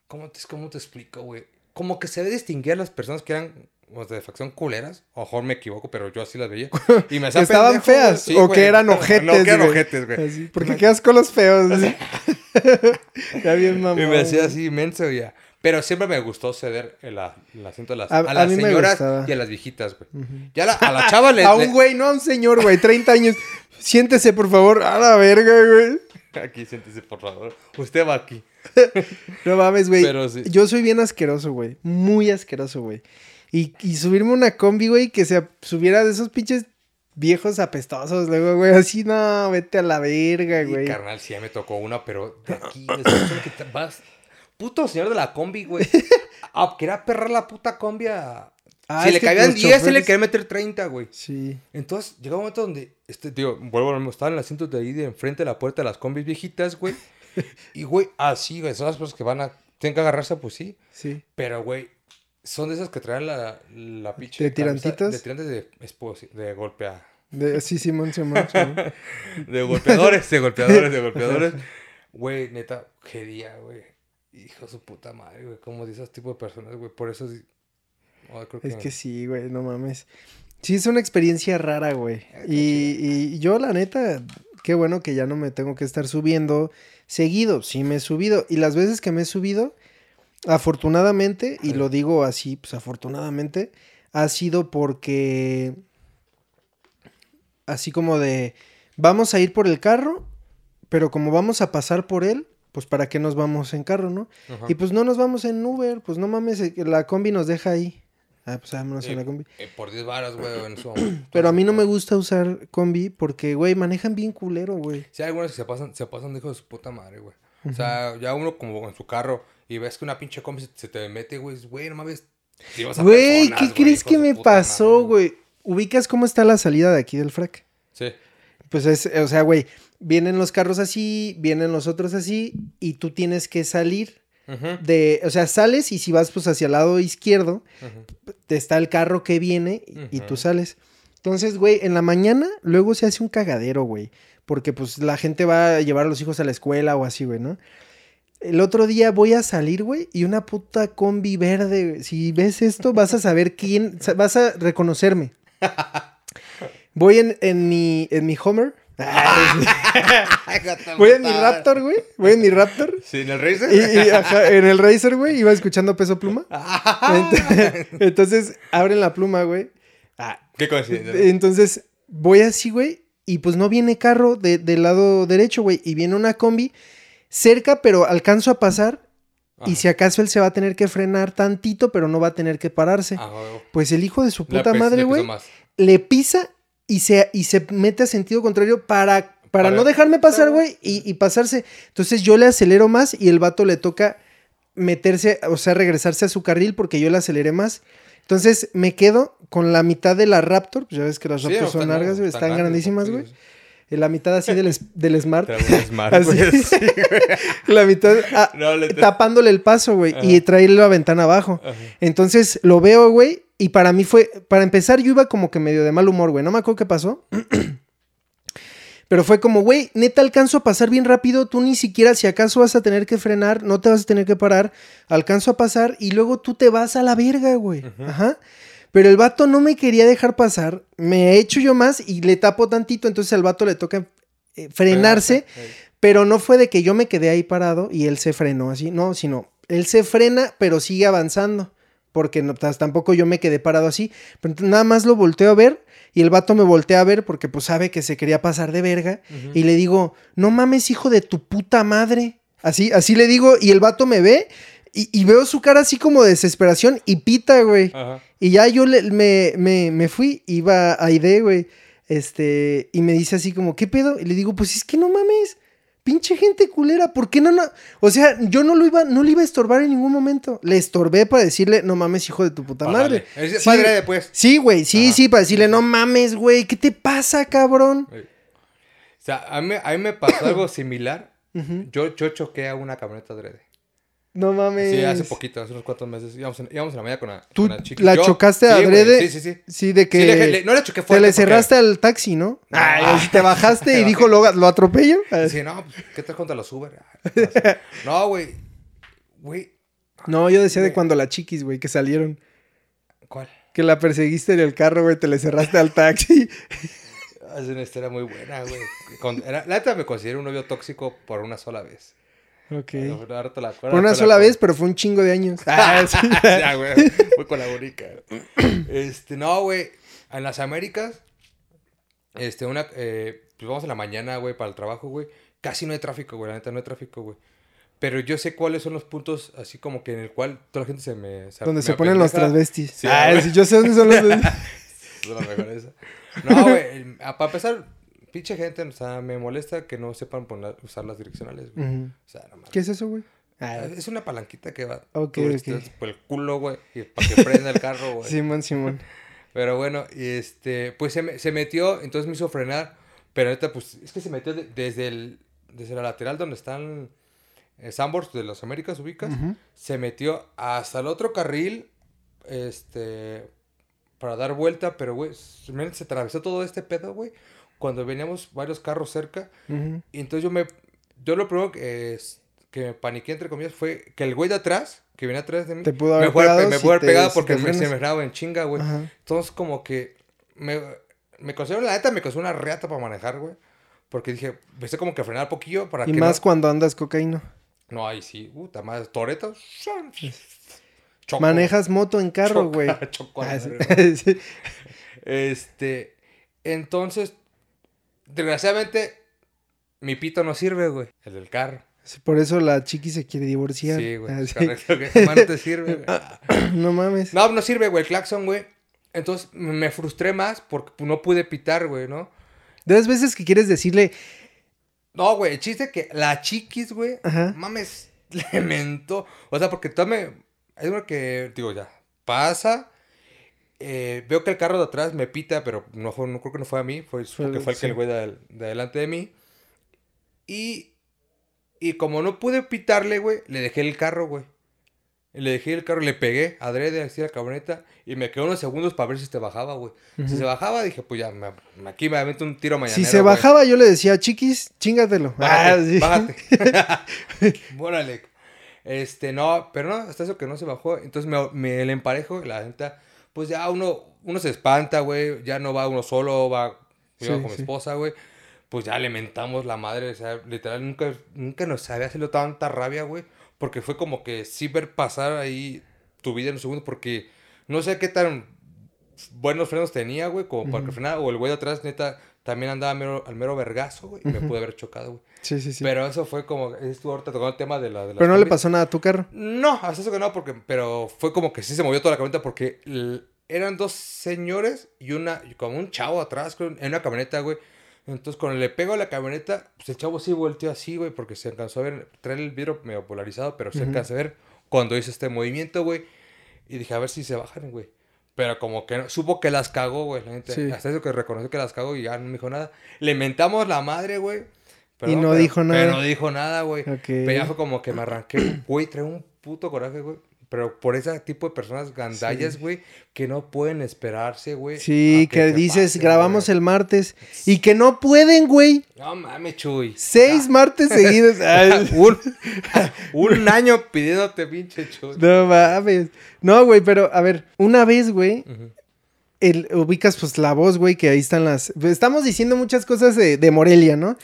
¿Cómo te, cómo te explico, güey? Como que se ve distinguir a las personas que eran o de facción culeras. O mejor me equivoco, pero yo así las veía. Y me hacía ¿Que estaban pendejo, feas Sí, o güey. que eran ojetes, No, que eran ojetes, güey. Así, porque quedas con los feos. así. ya bien mamón. Y me hacía así inmenso ya. Pero siempre me gustó ceder el, el asiento a las, A- a, señoras y a las viejitas, güey. Ujú. Ya la- a la chava le... A un güey, no a un señor, güey. 30 años. Siéntese, por favor. A la verga, güey. Aquí, siéntese, por favor. Usted va aquí. No mames, güey. Sí. Yo soy bien asqueroso, güey. Muy asqueroso, güey. Y, y subirme a una combi, güey, que se subiera de esos pinches viejos apestosos. Luego, güey, así, no, vete a la verga, güey. carnal, sí, ya me tocó una, pero de aquí, güey, ¿sabes que te vas? Puto señor de la combi, güey. Ah, quería perrar la puta combi a... Ah, si le cabían los 10, se le choferes- quería meter 30, güey. Sí. Entonces, llegó un momento donde, este, digo, vuelvo a lo mismo, estaba en el asiento de ahí, de enfrente de la puerta de las combis viejitas, güey. Y, güey, así, güey, son las cosas que van a, tienen que agarrarse, pues sí. Sí. Pero, güey, son de esas que traen la, la pinche. ¿De camisa tirantitos? De tirantes de, de golpea. De, sí, Simón, Simón, Simón. De golpeadores, de golpeadores, de golpeadores. Güey, neta, qué día, güey. Hijo de su puta madre, güey. Como de esos tipos de personas, güey. Por eso sí. Oh, creo Es que sí, güey, no mames. Sí, es una experiencia rara, güey. Y, y yo, la neta, qué bueno que ya no me tengo que estar subiendo seguido. Sí me he subido. Y las veces que me he subido, afortunadamente, y lo digo así, pues afortunadamente, ha sido porque así como de vamos a ir por el carro, pero como vamos a pasar por él, pues para qué nos vamos en carro, ¿no? Ajá. Y pues no nos vamos en Uber, pues no mames, eh, la combi nos deja ahí. Ah, pues vámonos en la combi. Eh, por 10 varas, güey, en su. Pero a mí no me gusta usar combi porque, güey, manejan bien culero, güey. Sí, hay algunos que se pasan, se pasan de hijo de su puta madre, güey. O sea, ya uno como en su carro y ves que una pinche combi se, se te mete, güey, güey, no mames. a Güey, ¿qué crees que me pasó, güey? ¿Ubicas cómo está la salida de aquí del frac? Sí. Pues es, o sea, güey, vienen los carros así, vienen los otros así, y tú tienes que salir De, o sea, sales y si vas pues hacia el lado izquierdo, ujú. te está el carro que viene y, y tú sales. Entonces, güey, en la mañana luego se hace un cagadero, güey, porque pues la gente va a llevar a los hijos a la escuela o así, güey, ¿no? El otro día voy a salir, güey, y una puta combi verde. güey. Si ves esto, vas a saber quién, vas a reconocerme. Voy en, en mi, en mi Homer. Voy en mi Raptor, güey. Voy en mi Raptor. Sí, en el Razer. Y, y, ajá, en el Racer, güey, iba escuchando Peso Pluma. Ent- Entonces, abren la pluma, güey. Ah, Qué coincidencia. entonces, voy así, güey, y pues no viene carro de- del lado derecho, güey, y viene una combi cerca, pero alcanzo a pasar, y si acaso él se va a tener que frenar tantito, pero no va a tener que pararse. Ah. Pues el hijo de su puta madre, güey, le pisa y se, y se mete a sentido contrario para, para, Para- no dejarme pasar, güey, y, y pasarse. Entonces yo le acelero más y el vato le toca meterse, o sea, regresarse a su carril porque yo le aceleré más. Entonces me quedo con la mitad de la Raptor, pues ya ves que las Sí, Raptor no, son largas, güey, están grandísimas, güey. En La mitad así del, del Smart. Así. sí, la mitad ah, No, le- tapándole el paso, güey, y traerle la ventana abajo. Ajá. Entonces lo veo, güey, y para mí fue, para empezar yo iba como que medio de mal humor, güey, no me acuerdo qué pasó. Pero fue como, güey, neta alcanzo a pasar bien rápido, tú ni siquiera si acaso vas a tener que frenar, no te vas a tener que parar, alcanzo a pasar y luego tú te vas a la verga, güey. Ajá. Pero el vato no me quería dejar pasar, me he hecho yo más y le tapo tantito, entonces al vato le toca eh, frenarse. Pero no fue de que yo me quedé ahí parado y él se frenó así, no, sino él se frena, pero sigue avanzando. Porque no, tampoco yo me quedé parado así. Pero nada más lo volteo a ver y el vato me voltea a ver porque pues sabe que se quería pasar de verga. Y le digo, no mames, hijo de tu puta madre. Así, así le digo y el vato me ve y, y veo su cara así como de desesperación y pita, güey. Ajá. Y ya yo le- me, me, me fui, iba a ID, güey. Este, y me dice así como, ¿qué pedo? Y le digo, pues es que no mames, pinche gente culera, ¿por qué no, no? O sea, yo no lo iba, no le iba a estorbar en ningún momento. Le estorbé para decirle, no mames, hijo de tu puta madre. Sí. padre después. Sí, güey, sí, Ajá. sí, para decirle, no mames, güey, ¿qué te pasa, cabrón? O sea, a mí, a mí me pasó algo similar. Yo, yo choqué a una camioneta adrede. No mames. Sí, hace poquito, hace unos cuantos meses. Íbamos en, íbamos en la mañana con la, ¿Tú con la chica. la Yo- chocaste sí, adrede? Sí, sí, sí. Sí, de que Sí, le- le- no le choqué te fuerte. le porque- cerraste al taxi, ¿no? Ay, Ah. te bajaste y dijo, lo, lo atropello. Sí, no, pues, ¿qué tal contra los Uber? Ah. No, güey. Güey, No, yo decía de cuando la chiquis, güey, que salieron. ¿cuál? Que la perseguiste en el carro, güey, te le cerraste al taxi. Ah, Es una historia muy buena, güey. La neta me considero un novio tóxico por una sola vez. Ok. Ahora- ahora te la- ahora Por una la sola vez, pero fue un chingo de años. Ah, sí. ya, güey. Voy con la. Este, no, güey. En las Américas, este, una, eh, pues vamos en la mañana, güey, para el trabajo, güey. Casi no hay tráfico, güey. La neta no hay tráfico, güey. Pero yo sé cuáles son los puntos, así como que en el cual toda la gente se me... Donde me se ponen los transvestis. Sí, ah, sí, yo sé dónde son los. Es la mejor esa. No, güey. Para empezar, pinche gente, o sea, me molesta que no sepan poner, usar las direccionales, güey. Ujú. O sea, no mames. ¿Qué es eso, güey? Ah, Es una palanquita que va Ok, por, ok. este- por el culo, güey, y para que prenda el carro, güey. Simón, Simón. Pero bueno, este, pues se, me- se metió, entonces me hizo frenar, pero ahorita, pues, es que se metió de- desde el, desde la lateral donde están eh, Sambors de las Américas, ubicas, Ujú. se metió hasta el otro carril, este, para dar vuelta, pero, güey, se atravesó todo este pedo, güey, cuando veníamos varios carros cerca, y entonces yo me. Yo lo primero que, que me paniqué, entre comillas, fue que el güey de atrás, que venía atrás de mí, Te pudo haber me fuera, pegado me si pudo haber pegado si porque me, se me en chinga, güey. Ajá. Entonces, como que. Me, me considero, la neta, me considero una reata para manejar, güey. Porque dije, empecé como que a frenar poquillo para Y que. más no, cuando andas cocaína. no, ahí sí, puta madre, Toreto. choco. Manejas moto en carro, güey. choco Ah. Sí. Este, entonces, desgraciadamente, mi pito no sirve, güey, el del carro. Por eso la chiqui se quiere divorciar. Sí, güey, Ah, es sí. correcto, güey. Esa madre no te sirve, güey. No mames. No, no sirve, güey, el claxon, güey. Entonces, me frustré más porque no pude pitar, güey, ¿no? De las veces que quieres decirle, No, güey, el chiste que la chiquis, güey, Ajá. mames, le mentó. O sea, porque tome. Hay uno que, digo, ya, pasa. Eh, veo que el carro de atrás me pita, pero no, fue, no creo que no fue a mí, fue, Fue- que fue el sí. que el güey de, de adelante de mí. Y, y como no pude pitarle, güey, le dejé el carro, güey. Le dejé el carro, le pegué adrede así a la camioneta y me quedé unos segundos para ver si se bajaba, güey. Si se bajaba, dije, pues ya, me- aquí me avento un tiro mañana. si se bajaba, yo le decía, chiquis, chingatelo. Ah, Bájate, sí. bájate. Este, no, pero no, hasta eso que no se bajó. Entonces me, me le emparejo, la neta, pues ya uno, uno se espanta, güey. Ya no va uno solo, va Sí, con mi esposa, güey. Pues ya le mentamos la madre, o sea, literal, nunca, nunca nos había salido tanta rabia, güey. Porque fue como que sí ver pasar ahí tu vida en un segundo, porque no sé qué tan buenos frenos tenía, güey, como para que frenara. O el güey de atrás, neta, también andaba mero- al mero vergazo, güey. Y me pude haber chocado, güey. Sí, sí, sí. Pero eso fue como, estuvo ahorita tocando el tema de la... De Pero no le pasó nada a tu carro. No, hasta eso que no, porque, pero fue como que sí se movió toda la camioneta porque eran dos señores y una, como un chavo atrás en una camioneta, güey. Entonces, cuando le pego a la camioneta, pues el chavo sí volteó así, güey, porque se alcanzó a ver, traer el vidrio medio polarizado, pero se Ujú. alcanzó a ver cuando hizo este movimiento, güey. Y dije, a ver si se bajan, güey. Pero como que no- supo que las cagó, güey, la gente. Sí. Hasta eso que reconoció que las cagó y ya no me dijo nada. Le mentamos la madre, güey. Y no pero- dijo nada. Pero no dijo nada, güey. Ok. Pero ya fue como que me arranqué, güey, trae un puto coraje, güey. Pero por ese tipo de personas gandallas, güey, que no pueden esperarse, güey. Sí, que, dices, pase, grabamos el martes. Y que no pueden, güey. No mames, Chuy. Seis martes seguidos. Un, un año pidiéndote, pinche Chuy. no mames. No, güey, pero a ver, una vez, güey, el, ubicas pues la voz, güey, que ahí están las... Estamos diciendo muchas cosas de, de Morelia, ¿no?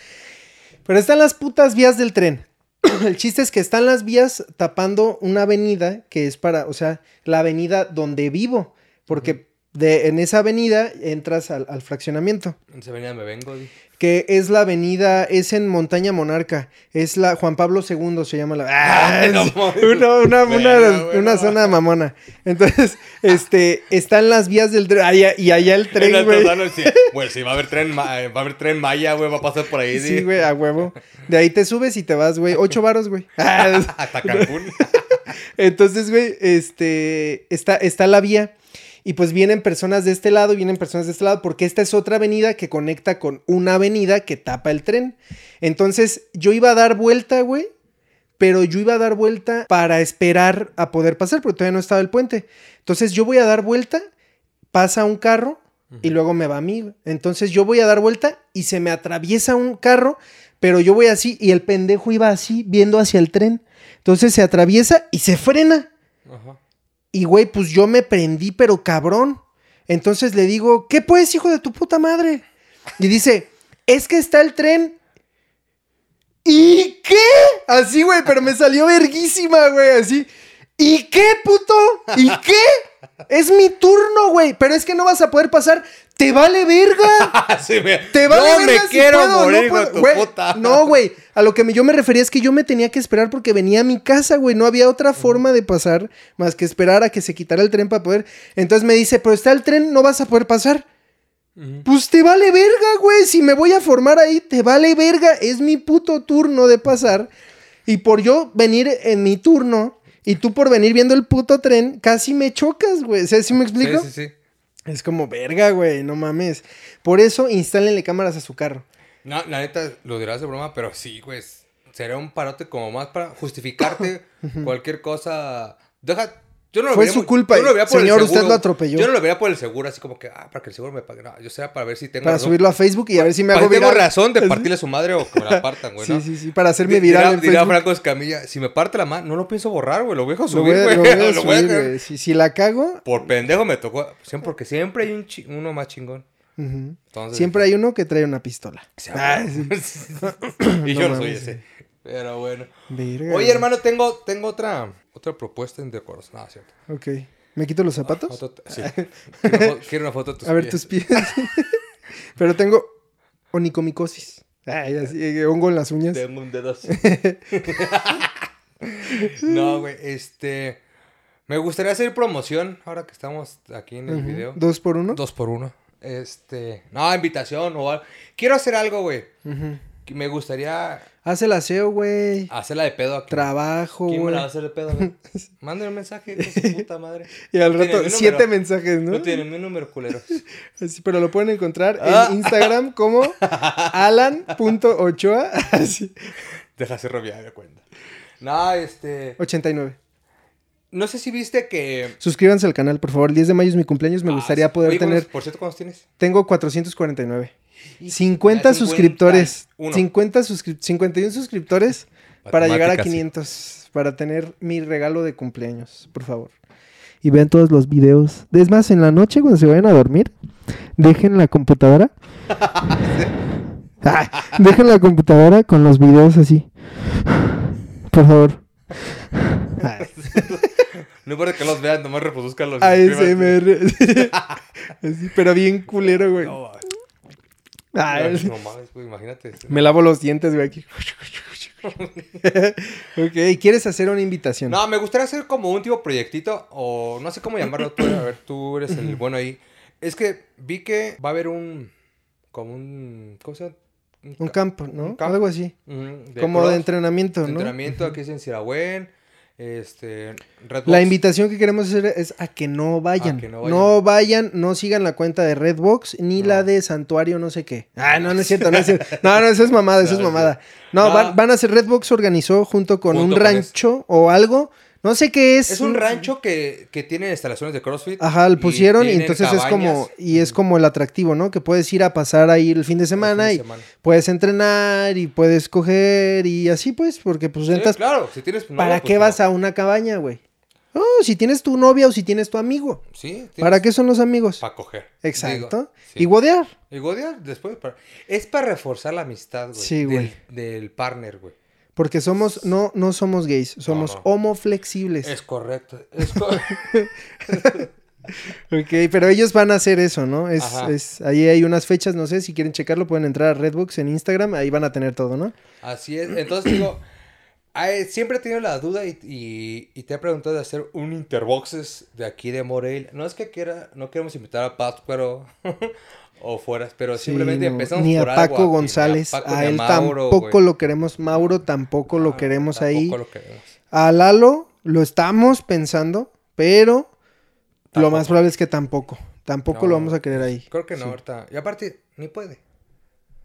Pero están las putas vías del tren. El chiste es que están las vías tapando una avenida que es para, o sea, la avenida donde vivo. Porque de, en esa avenida entras al, al fraccionamiento. Se venía, me vengo. di. Que es la avenida, es en Montaña Monarca. Es la Juan Pablo II, se llama la. Sí, mames. una, una, una- zona mamona. Entonces, este, están las vías del tren. allá- y allá el En tren, güey. Güey, si va a haber tren, eh, va a haber tren Maya, güey, va a pasar por ahí. Sí, güey, a huevo. De ahí te subes y te vas, güey. Ocho varos, güey. Hasta Cancún. Entonces, güey, este, está, está la vía. Y pues vienen personas de este lado y vienen personas de este lado, porque esta es otra avenida que conecta con una avenida que tapa el tren. Entonces, yo iba a dar vuelta, güey, pero yo iba a dar vuelta para esperar a poder pasar, porque todavía no estaba el puente. Entonces, yo voy a dar vuelta, pasa un carro y luego me va a mí. Entonces, yo voy a dar vuelta y se me atraviesa un carro, pero yo voy así y el pendejo iba así, viendo hacia el tren. Entonces, se atraviesa y se frena. Ajá. Y güey, pues yo me prendí, pero cabrón. Entonces le digo, ¿qué pues, hijo de tu puta madre? Y dice, es que está el tren. ¿Y qué? Así, güey, pero me salió verguísima, güey, así. ¿Y qué, puto? ¿Y qué? Es mi turno, güey, pero es que no vas a poder pasar. ¿Te vale verga? Sí, me, ¿Te vale no verga me si quiero puedo morir, no puedo? tu Güey, puta. No, güey. A lo que yo me refería es que yo me tenía que esperar porque venía a mi casa, güey. No había otra forma de pasar más que esperar a que se quitara el tren para poder. Entonces me dice, pero está el tren, no vas a poder pasar. Pues te vale verga, güey. Si me voy a formar ahí, te vale verga. Es mi puto turno de pasar. Y por yo venir en mi turno y tú por venir viendo el puto tren, casi me chocas, güey. ¿Sabes si me explico? Sí, sí, sí. Es como verga, güey. No mames. Por eso, instálenle cámaras a su carro. No, la neta, lo dirás de broma, pero sí, güey. Será un parote como más para justificarte cualquier cosa. Deja. Yo no lo Fue vería su culpa, yo no lo vería por el señor, usted lo atropelló. Yo no lo vería por el seguro, así como que, ah, para que el seguro me pague. No, yo sea para ver si tengo Para razón. subirlo a Facebook y a ver si me Para hago que tengo viral. razón de partirle a su madre o que me la partan, güey, Sí, ¿no? sí, sí, para hacerme viral dirá, en dirá Facebook. Franco Escamilla, si me parte la mano, no lo pienso borrar, güey, lo voy a subir, güey. lo voy a Lo voy a subir, güey. Si, si la cago, Por pendejo me tocó, siempre, porque siempre hay un chi- uno más chingón. Entonces, siempre hay uno que trae una pistola. Ah, sí. y yo No no soy ese. Pero bueno. Verga. Oye, hermano, tengo, tengo otra, otra propuesta en decoros. No, es cierto. Ok. ¿Me quito los zapatos? Otro- sí. quiero, una fo- quiero una foto de tus A ver pies. tus pies. Pero tengo onicomicosis. Ay, así, eh, hongo en las uñas. Tengo un dedo así. no, güey, este... Me gustaría hacer promoción ahora que estamos aquí en el video. ¿Dos por uno? Dos por uno. Este... No, invitación o algo. Quiero hacer algo, güey. Ujú. Que Me gustaría Haz el aseo, güey. hacerla de pedo aquí. Trabajo, ¿Quién me güey. la va a hacer de pedo, güey? Mándenme un mensaje, con su puta madre. Y al rato, siete número. mensajes, ¿no? No tienen mi número, culero. Así, pero lo pueden encontrar Ah. en Instagram como alan.ochoa. Deja ser ya de cuenta. No, este... 89. No sé si viste que... Suscríbanse al canal, por favor. El 10 de mayo es mi cumpleaños. Me Ah, gustaría poder Oye, ¿cuántos- tener. Por cierto, ¿cuántos tienes? Tengo 449. Y- 50 ya, suscriptores. 51. 50 suscri- 51 suscriptores para llegar a Matemáticas, sí. 500. Para tener mi regalo de cumpleaños, por favor. Y vean todos los videos. Es más, en la noche cuando se vayan a dormir, dejen la computadora. Dejen la computadora con los videos así. Por favor. No importa que los vean, nomás reproduzcan los suscríbanse. ASMR. Así, pero bien culero, güey. No, Ay, no mames, güey, imagínate. Me lavo los dientes, güey, aquí. ok, ¿quieres hacer una invitación? No, me gustaría hacer como un tipo proyectito, o no sé cómo llamarlo. Tú, a ver, tú eres el bueno ahí. Es que vi que va a haber un. Como un. ¿Cómo se llama? Un campo, ¿no? Un campo. Algo así. Como cross, de entrenamiento, entrenamiento aquí es en Sirahuen. Este. Redbox. La invitación que queremos hacer es a que no vayan. A que no no, vayan. no sigan la cuenta de Redbox ni No. la de Santuario no sé qué. Ah, no, no es cierto, no es cierto. No, no, eso es mamada, eso es mamada. No. Van, van a ser Redbox organizó junto con Junto un con rancho o algo. No sé qué es. Es un rancho que, que tiene instalaciones de CrossFit. Ajá, lo pusieron y, entonces es como y es como el atractivo, ¿no? Que puedes ir a pasar ahí el fin de fin semana de y semana. puedes entrenar y puedes coger y así pues, porque pues Sí, claro, si tienes novia, ¿Para pues, qué no. vas a una cabaña, güey? Oh, si tienes tu novia o si tienes tu amigo. Sí, ¿Para qué son los amigos? Para coger. Exacto. Digo, sí. Y godear. Y godear después. para- Es para reforzar la amistad, güey. Sí, güey. Del, del partner, güey. Porque somos, no, no somos gays, somos no. homoflexibles. Es correcto. Es co- Ok, pero ellos van a hacer eso, ¿no? Es, es, ahí hay unas fechas, no sé, si quieren checarlo pueden entrar a Redbox en Instagram, ahí van a tener todo, ¿no? Así es. Entonces digo, siempre he tenido la duda y, y- y te he preguntado de hacer un interboxes de aquí de Morelia. No es que quiera, no queremos invitar a Pat, pero... o fueras, pero Sí, simplemente no, empezamos Ni a por Paco González, Paco, a, él Mauro, tampoco lo queremos, Mauro tampoco lo Ah, queremos tampoco ahí. lo queremos. A Lalo lo estamos pensando, pero lo más probable es que tampoco. Tampoco No, lo vamos a querer ahí. Creo que no, Sí. ahorita. Y aparte, ni puede.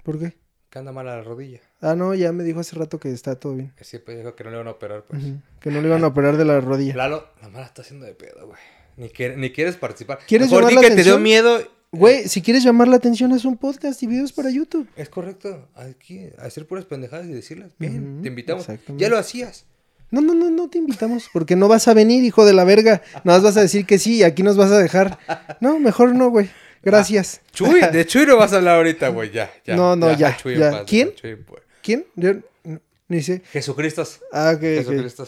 ¿Por qué? Que anda mal a la rodilla. Ah, no, ya me dijo hace rato que está todo bien. Que siempre dijo que no le van a operar, pues. Que no le iban a operar de la rodilla. Lalo, la mala está haciendo de pedo, güey. Ni, quiere- ni quieres participar. ¿Quieres Mejor di la que te dio atención? miedo. Güey, si quieres llamar la atención, haz un podcast y videos para YouTube. Es correcto. Aquí, hacer puras pendejadas y decirlas. Bien, te invitamos. Ya lo hacías. No, no, no, no te invitamos, porque no vas a venir, hijo de la verga. Nada más vas a decir que sí y aquí nos vas a dejar. No, mejor no, güey. Gracias. Chuy, de Chuy no vas a hablar ahorita, güey. Ya, ya. No, no, ya, a Chuy en ya. paz, ¿Quién? Chuy. ¿Quién? Yo no- ni sé. Jesucristo. Ah, ok. Jesucristo.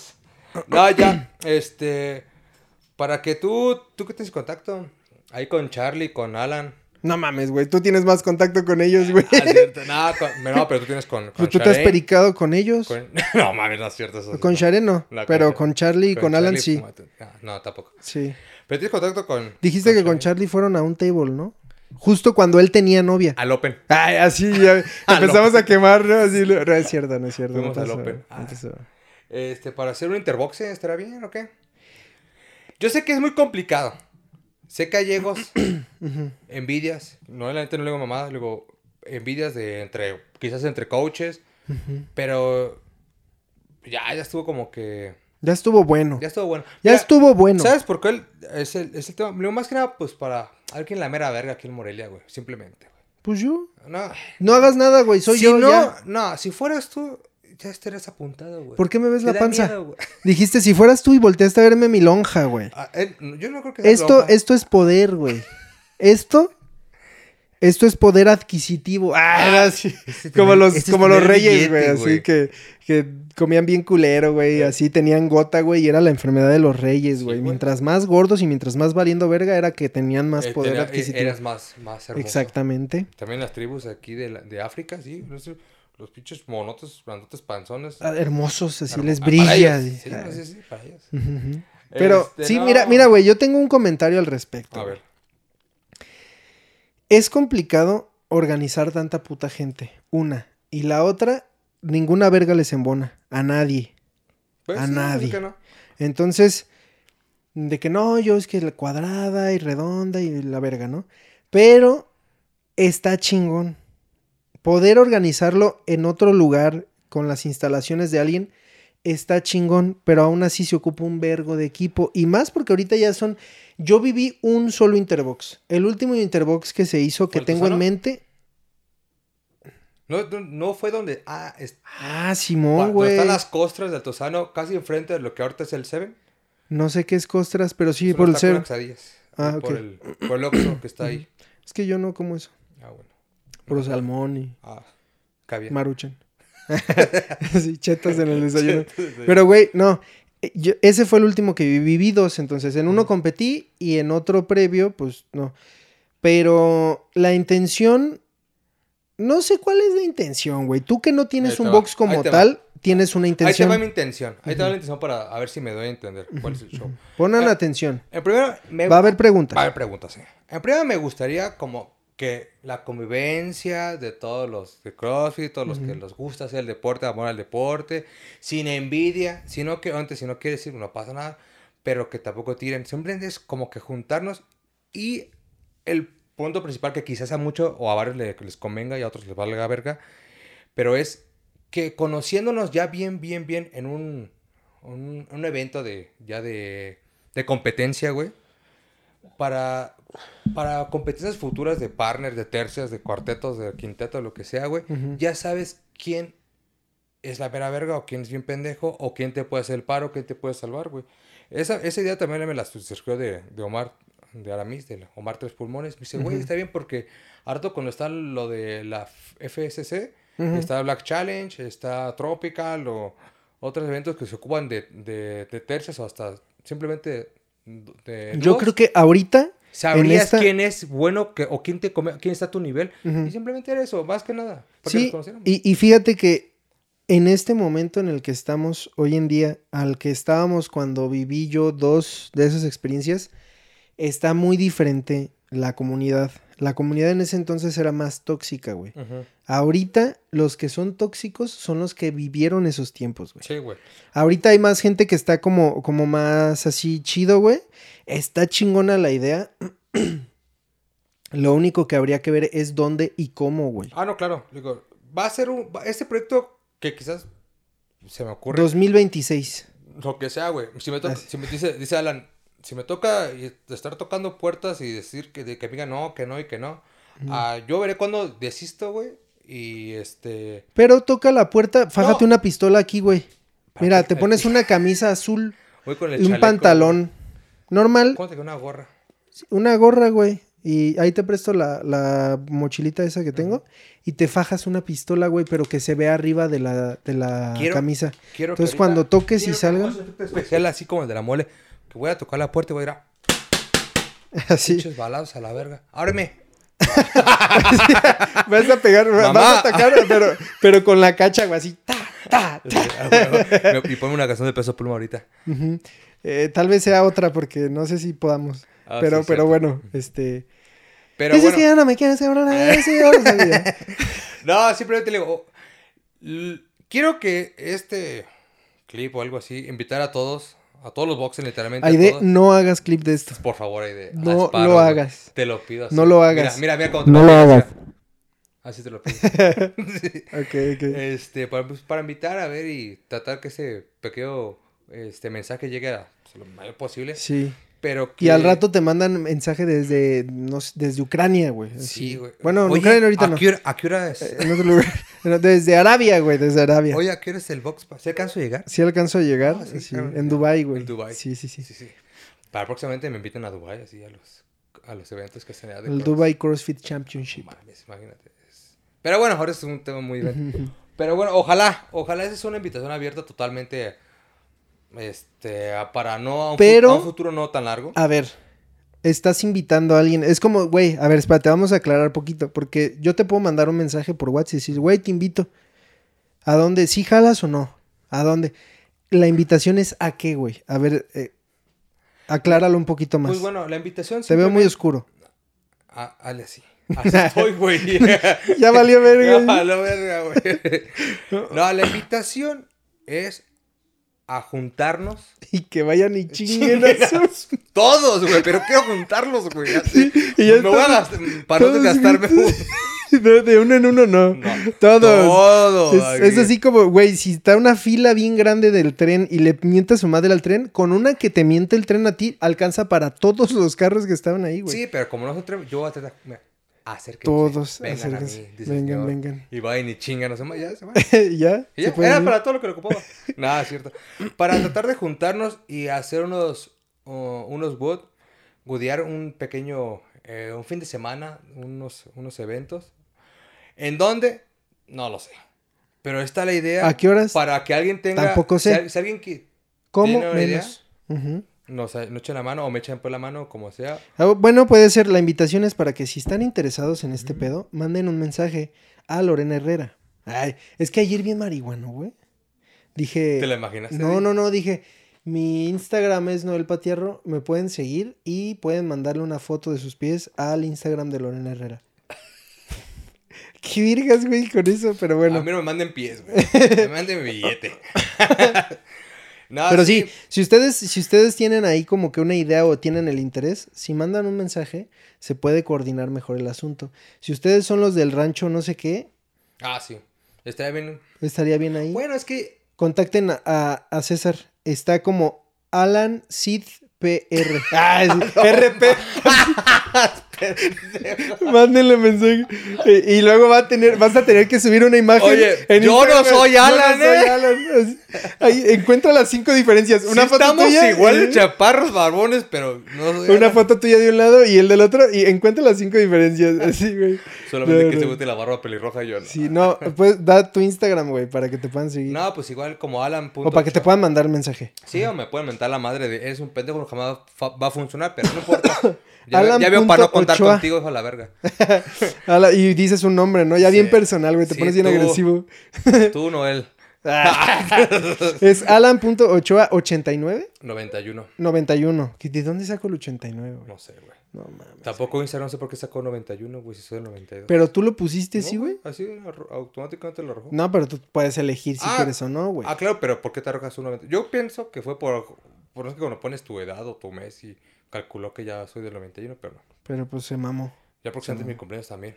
No, ya. Este. Para que tú, tú que tienes contacto. Ahí con Charlie, con Alan. No mames, güey. Tú tienes más contacto con ellos, güey. Ah, no, pero tú tienes con. con tú te has Sharen, pericado con ellos. con- No, mames, no es cierto eso. Con no. Share no. Pero con- con Charlie y con, Alan Charlie, sí. Ah, No, tampoco. Sí. Pero tienes contacto con. Dijiste que con Sharen. Charlie fueron a un table, ¿no? Justo cuando él tenía novia. Al Open. Ay, así ya empezamos a quemar, ¿no? Así, no es cierto, no es cierto. Fuimos al Open. Ah. Este, para hacer un interboxe, ¿estará bien o qué? Yo sé que es muy complicado. Sé que hay egos, Ujú. envidias. No, la gente no le digo mamadas, le digo envidias de entre, quizás entre coaches. Pero ya, ya estuvo como que. Ya estuvo bueno. Ya Ya, estuvo bueno. Mira, estuvo bueno. ¿Sabes por qué el- es, el, es el tema? Lo más que nada, pues para alguien la mera verga aquí en Morelia, güey. Simplemente, güey. Pues yo. No, No hagas nada, güey. Soy si yo. no, ya. no, si fueras tú, ya estarías apuntado, güey. ¿Por qué me ves Te la panza? miedo. Dijiste, si fueras tú y volteaste a verme mi lonja, güey. Ah, eh, yo no creo que sea Esto, lonja. esto es poder, güey. Esto esto es poder adquisitivo. Ah, era así. Este Como tener- los, este es como los reyes, güey, así que, que comían bien culero, güey, así tenían gota, güey, y era la enfermedad de los reyes, güey. mientras más gordos y mientras más valiendo verga era que tenían más Eh, poder eh, adquisitivo. Eras más, más hermoso. Exactamente. También las tribus aquí de, la- de África, sí. Los, pinches monotes, grandotes panzones. Ah, Hermosos, así les ah, para brilla. ellos, Sí, Ah, sí, sí, para ellos. ujú. Pero Este, sí, no. mira, mira, güey, yo tengo un comentario al respecto. A ver. Es complicado organizar tanta puta gente. Una. Y la otra, ninguna verga les embona. A nadie. Pues A sí, ¿por nadie. qué no? Entonces, de que no, yo es que la cuadrada y redonda y la verga, ¿no? Pero está chingón. Poder organizarlo en otro lugar con las instalaciones de alguien está chingón, pero aún así se ocupa un vergo de equipo. Y más porque ahorita ya son. Yo viví un solo Interbox. El último Interbox que se hizo, ¿Fue que tengo en mente. No, no, no fue donde. Ah, es, Ah, Simón, güey. están las costras del Tosano, casi enfrente de lo que ahorita es el Seven. No sé qué es costras, pero sí, por el quesadillas. Ah, Por el, por el Oxxo que está ahí. Es que yo no como eso. Ah, bueno. Por salmón y Ah, caviar. maruchan. sí, chetas en el desayuno. Pero, güey, no. eh, yo- ese fue el último que viví, viví dos, entonces. En uno competí y en otro previo, pues no. Pero la intención. No sé cuál es la intención, güey. Tú que no tienes un va, box como va. tal, tienes una Ahí te intención. va mi intención. Ahí te va la intención para a ver si me doy a entender cuál es el show. Ponan Ah, atención. En primero, me... Va a haber preguntas. Va a haber preguntas, sí. En primero me gustaría como que la convivencia de todos los de CrossFit, todos los que les gusta hacer el deporte, amor al deporte, sin envidia, sino que antes, si no quiere decir, no pasa nada, pero que tampoco tiren. Simplemente es como que juntarnos y el punto principal que quizás a muchos o a varios le- les convenga y a otros les valga verga, pero es que conociéndonos ya bien, bien, bien en un, un, un evento de ya de, de competencia, güey, para, para competencias futuras de partners, de tercias, de cuartetos, de quintetos, lo que sea, güey, ya sabes quién es la vera verga o quién es bien pendejo o quién te puede hacer el paro, quién te puede salvar, güey. Esa, esa idea también me la surgió de, de Omar, de Aramis, de Omar Tres Pulmones. Me dice, güey, está bien porque harto cuando está lo de la FSC, está Black Challenge, está Tropical o otros eventos que se ocupan de, de, de tercias o hasta simplemente de Yo creo que ahorita. Sabrías esta- quién es bueno que, o quién, te come- quién está a tu nivel. Y simplemente era eso, más que nada. Sí, y, y fíjate que en este momento en el que estamos hoy en día, al que estábamos cuando viví yo dos de esas experiencias, está muy diferente la comunidad. La comunidad en ese entonces era más tóxica, güey. Ahorita los que son tóxicos son los que vivieron esos tiempos, güey. Sí, güey. Ahorita hay más gente que está como, como más así chido, güey. Está chingona la idea. Lo único que habría que ver es dónde y cómo, güey. Ah, no, claro. Digo, va a ser un. Este proyecto que quizás se me ocurre. 2026. Lo que sea, güey. Si me si me dice, dice Alan, si me toca estar tocando puertas y decir que, de, que me digan no, que no y que no. ah, yo veré cuando desisto, güey. Y este. Pero toca la puerta, fájate No. una pistola aquí, güey. ¿Para Mira, te pones una camisa azul Voy con el y un chaleco, pantalón normal, güey. ¿Cómo te queda una gorra? una gorra, güey. Y ahí te presto la, la mochilita esa que tengo. Y te fajas una pistola, güey, pero que se vea arriba de la, de la Quiero- camisa. Quiero Entonces, cuando toques y quiero efecto especial así como el de la mole. Que voy a tocar la puerta y voy a ir a Así. pinches balazos a la verga. Ábreme. Vas a pegar, Mamá. vas a atacar, pero, pero con la cacha, güey, así. ta, ta, ta. y ponme una canción de peso pluma ahorita. Eh, tal vez sea otra porque no sé si podamos. Ah, pero, sí, pero cierto. bueno, este. Pero bueno. que no me quieres. No, simplemente le digo, oh, quiero que este clip o algo así, invitar a todos, a todos los boxes literalmente. a Aide, todos. no hagas clip de esto. Por favor, Aide. No lo hagas. Te lo pido así. No lo hagas. Mira, mira, mira cómo te No lo hagas. Así te lo pido. Sí. Ok, ok. Este, para, pues, para invitar a ver y tratar que ese pequeño este, mensaje llegue a pues, lo mayor posible. Sí. Pero que... Y al rato te mandan mensaje desde, no sé, desde Ucrania, güey. Sí, güey. Bueno, en Oye, Ucrania ahorita ¿a no. qué hora, ¿A qué hora es? En otro lugar. Desde Arabia, güey, desde Arabia. Oye, ¿a qué hora es el box? ¿Se alcanzo a llegar? Sí alcanzo a llegar. Ah, sí, sí, claro. en Dubai, güey. En Dubái. Sí, sí, sí. Sí, sí. Para próximamente me inviten a Dubai así a los a los eventos que se de El Dubai CrossFit Championship. Mames, imagínate. Pero bueno, ahora es un tema muy. Pero bueno, ojalá, ojalá esa es una invitación abierta totalmente este para no a un, Pero, a un futuro no tan largo. A ver, estás invitando a alguien. Es como, güey, a ver, espérate, vamos a aclarar poquito. Porque yo te puedo mandar un mensaje por WhatsApp y decir, güey, te invito. ¿A dónde? ¿Sí jalas o no? ¿A dónde? La invitación es a qué, güey. A ver, eh, acláralo un poquito más. Pues bueno, la invitación. Te veo muy oscuro. Ah, ale así. Así estoy, güey. ya valió verga. Ya valió verga, güey. No, la invitación es a juntarnos. Y que vayan y chinguen a sus... Todos, güey, pero quiero juntarlos, güey. Así. y ya Me voy a gastar, para no gastarme. de uno en uno no. Todos. Todos. Es, así como, güey, si está una fila bien grande del tren y le mienta su madre al tren, con una que te miente el tren a ti, alcanza para todos los carros que estaban ahí, güey. Sí, pero como no tren, yo voy a tratar. Acérquense, Todos, vengan a mí, vengan, vengan. Y vayan y chingan, no se ya se. ¿Ya? ¿Ya? Era para todo lo que le ocupaba. Nada, es cierto. Para tratar de juntarnos y hacer unos, uh, unos wood, gudear un pequeño, eh, un fin de semana, unos, unos eventos. ¿En dónde? No lo sé. Pero está la idea. ¿A qué horas? Para que alguien tenga. Tampoco sé. Si, alguien que. ¿Cómo? Menos. Idea, nos, echen la mano o me echen por la mano, como sea. Ah, bueno, puede ser. La invitación es para que si están interesados en este pedo, manden un mensaje a Lorena Herrera. Ay, es que ayer vi marihuano, güey. Dije. ¿Te la imaginaste? No, no, no, dije. Mi Instagram es Noel Patierro. Me pueden seguir y pueden mandarle una foto de sus pies al Instagram de Lorena Herrera. Qué virgas, güey, con eso, pero bueno. A mí no me manden pies, güey. Me manden mi billete. Pero sí. si ustedes, si ustedes tienen ahí como que una idea o tienen el interés, si mandan un mensaje, se puede coordinar mejor el asunto. Si ustedes son los del rancho no sé qué. Ah, sí. Estaría bien. Estaría bien ahí. Bueno, es que. Contacten a, a César. Está como Alan Sid PR. Ah, RP. Mándenle mensaje. Y, luego va a tener, vas a tener que subir una imagen. Oye, yo no soy Alan, no soy Alan. Ahí encuentra las cinco diferencias. Una foto estamos igual de chaparros, barbones, pero no Una foto tuya de un lado y el del otro. Y encuentra las cinco diferencias. Así, güey. Solamente que se guste la barba pelirroja yo no. Sí, no. Pues da tu Instagram, güey, para que te puedan seguir. No, pues igual como Alan. O para que te puedan mandar mensaje. Sí, o me pueden mentar la madre de es un pendejo, jamás va a funcionar, pero no importa. Ya, ya veo para no contar contigo, hijo de la verga. y dices un nombre, ¿no? Ya bien personal, güey. Te pones bien agresivo. Tú, Noel. es Alan.ochoa89. 91. 91. ¿De dónde saco el 89, güey? No sé, güey. No mames. Tampoco Instagram no sé por qué sacó 91, güey, si soy el 92. Pero tú lo pusiste así, güey. Así automáticamente lo arrojó. No, pero tú puedes elegir si ah, quieres o no, güey. Ah, claro, pero ¿por qué te arrojas un 91? Yo pienso que fue por, por eso que cuando pones tu edad o tu mes y calculó que ya soy del 91, pero no. Pero pues se mamó. Ya porque antes de mi cumpleaños también.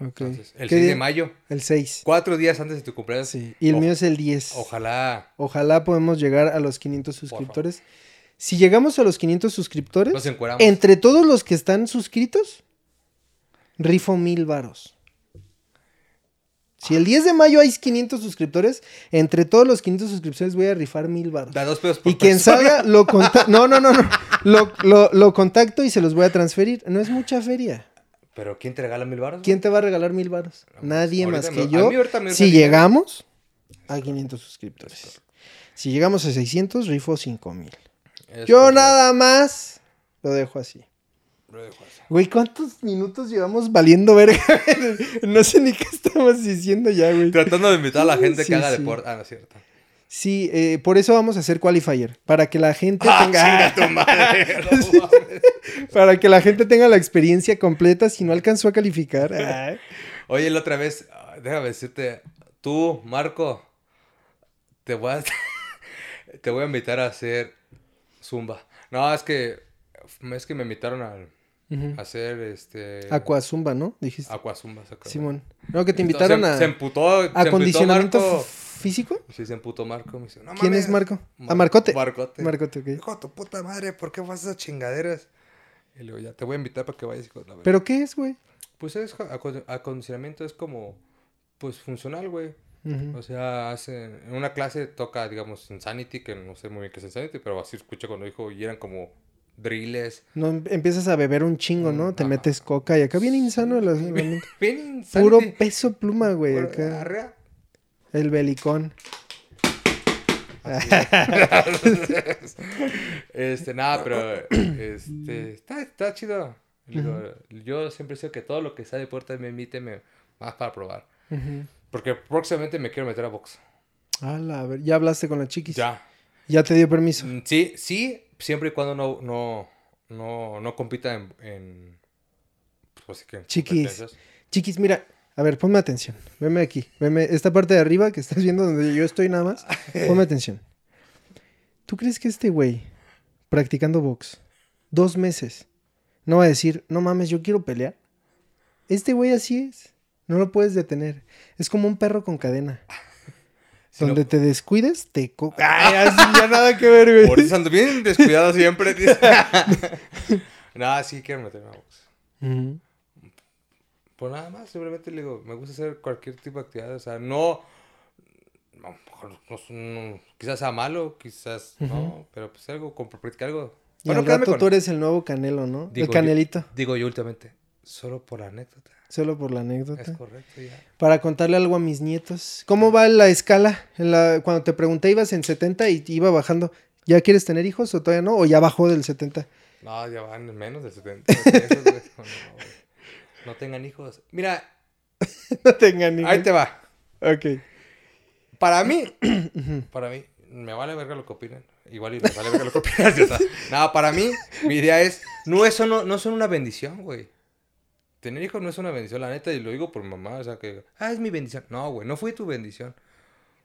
Ok. Entonces, el 6 de mayo. El 6. Cuatro días antes de tu cumpleaños. Sí. Y el mío es el 10. Ojalá. Ojalá podemos llegar a los 500 suscriptores. Si llegamos a los 500 suscriptores, Nos entre todos los que están suscritos, rifo mil varos. Si el 10 de mayo hay 500 suscriptores, entre todos los 500 suscriptores voy a rifar mil baros. Da dos pesos por Y quien salga, lo contacto. No, no, no, no. Lo, contacto y se los voy a transferir. No es mucha feria. ¿Pero quién te regala mil baros? ¿Quién te va a regalar mil baros? Nadie más que yo. si llegamos a 500 suscriptores. Si llegamos a 600, rifo 5 mil. Yo nada más lo dejo así. Güey, ¿cuántos minutos llevamos valiendo verga? no sé ni qué estamos diciendo ya, güey. Tratando de invitar a la gente que haga deporte. Ah, no es cierto. Sí, eh, por eso vamos a hacer qualifier. Para que la gente ah, tenga. Tu madre, para que la gente tenga la experiencia completa si no alcanzó a calificar. Oye, la otra vez, déjame decirte, tú, Marco, te voy a, te voy a invitar a hacer zumba. No, es que es que me invitaron al hacer este. Aquazumba, ¿no? Dijiste. Aquazumba, Simón. No, que te invitaron a. Se emputó. ¿Acondicionamiento físico? Sí, se emputó Marco. Me dice, no, ¿Quién es Marco? a Marcote. Marcote. Marcote, ok. Hijo tu puta madre, ¿por qué vas a esas chingaderas? Y le digo, ya te voy a invitar para que vayas. ¿Pero qué es, güey? Pues es acondicionamiento, es como. Pues funcional, güey. O sea, hace, en una clase toca, digamos, Insanity, que no sé muy bien qué es Insanity, pero así escuché cuando dijo, y eran como drills. No, em- empiezas a beber un chingo, ¿no? Te Ajá. metes coca y acá bien insano el asunto. Bien Puro insanity. peso pluma, güey. Puro- Acá. arrea. El belicón. este, nada, pero este, está, está chido. Digo, Yo siempre sé que todo lo que sea de puerta me invite me, más para probar. Porque próximamente me quiero meter a box. Ala, a ver, ya hablaste con la chiquis. Ya. Ya te dio permiso. Mm, Sí, sí, siempre y cuando no, no, no, no compita en, en pues, Chiquis. Chiquis, mira, a ver, ponme atención. Veme aquí. Veme esta parte de arriba que estás viendo donde yo estoy nada más. Ponme atención. ¿Tú crees que este güey, practicando box, dos meses, no va a decir, no mames, yo quiero pelear? Este güey así es. No lo puedes detener. Es como un perro con cadena. Si donde no- te descuides, te... co- Ay, así ya nada que ver, güey. Por eso ando bien descuidado siempre. nada, sí quiero meterme a box. Ujú. Pues nada más, simplemente le digo, me gusta hacer cualquier tipo de actividad. O sea, no. no, no quizás sea malo, quizás no, pero pues algo, como practicar algo. Y Para al no rato con- tú eres el nuevo Canelo, ¿no? Digo el yo- Canelito. Digo yo últimamente, solo por anécdota. Solo por la anécdota. Es correcto, ya. Para contarle algo a mis nietos. ¿Cómo va la escala? En la, cuando te pregunté, ibas en 70 y iba bajando. ¿Ya quieres tener hijos o todavía no? ¿O ya bajó del 70? No, ya van en menos de 70. Esos, güey. No, tengan hijos. Mira, no tengan hijos. ahí te va. Ok. Para mí, para mí, me vale verga lo que opinen. Igual y me vale verga lo que opinan. No, para mí, mi idea es, no, eso no, no son una bendición, güey. Tener hijos no es una bendición, la neta, y lo digo por mi mamá, o sea que, ah, es mi bendición. No, güey, no fue tu bendición.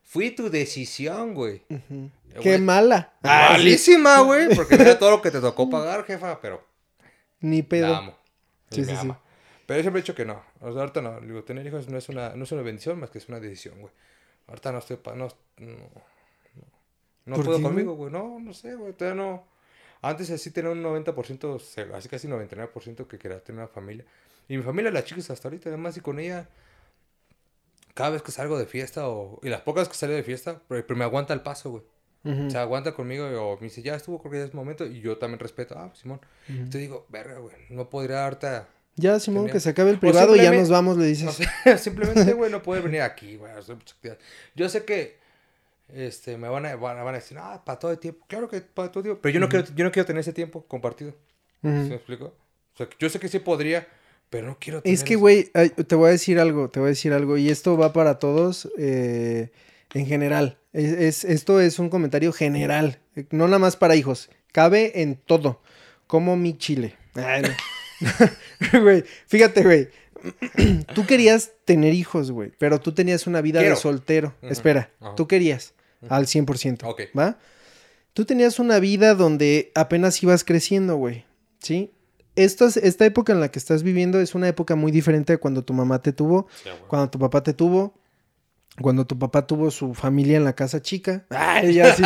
Fui tu decisión, güey. Eh, Qué güey, mala. Ah, sí. Malísima, güey, porque mira todo lo que te tocó pagar, jefa, pero Ni la pedo. amo. Y Sí, sí, sí. ama. Pero yo siempre he dicho que no. O sea, ahorita no. Digo, tener hijos no es una, no es una bendición, más que es una decisión, güey. Ahorita no estoy... pa- no, no, no, no ¿Por puedo qué, conmigo, güey. No, no sé, güey. Todavía no... Antes así tenía un 90%, se- así casi 99% que quería tener una familia. Y mi familia la chicas hasta ahorita, además, y con ella... Cada vez que salgo de fiesta o... Y las pocas que salgo de fiesta, pero, pero me aguanta el paso, güey. Ujú. O sea, aguanta conmigo o me dice, ya estuvo, creo que ya es momento. Y yo también respeto, ah, Simón. Ujú. Te digo, verga, güey, no podría ahorita... Ya, Simón, que se acabe el privado y ya nos vamos, le dices. Simplemente, güey, no puede venir aquí, güey. Yo sé que, este, me van a, van a, van a decir, ah, para todo el tiempo. Claro que para todo el tiempo. Pero yo no, quiero, yo no quiero tener ese tiempo compartido. ¿Sí Ujú. me explico? O sea, yo sé que sí podría, pero no quiero tener Es que, güey, te voy a decir algo, te voy a decir algo, y esto va para todos eh, en general. Es, es- esto es un comentario general, eh, no nada más para hijos, cabe en todo, como mi chile. Güey, fíjate, güey. tú querías tener hijos, güey, pero tú tenías una vida Quiero. de soltero. Espera, tú querías al 100%. Ok. ¿Va? Tú tenías una vida donde apenas ibas creciendo, güey. ¿Sí? Esta, es- esta época en la que estás viviendo es una época muy diferente a cuando tu mamá te tuvo, Sí, cuando tu papá te tuvo, cuando tu papá tuvo su familia en la casa chica. Ay, ya sí.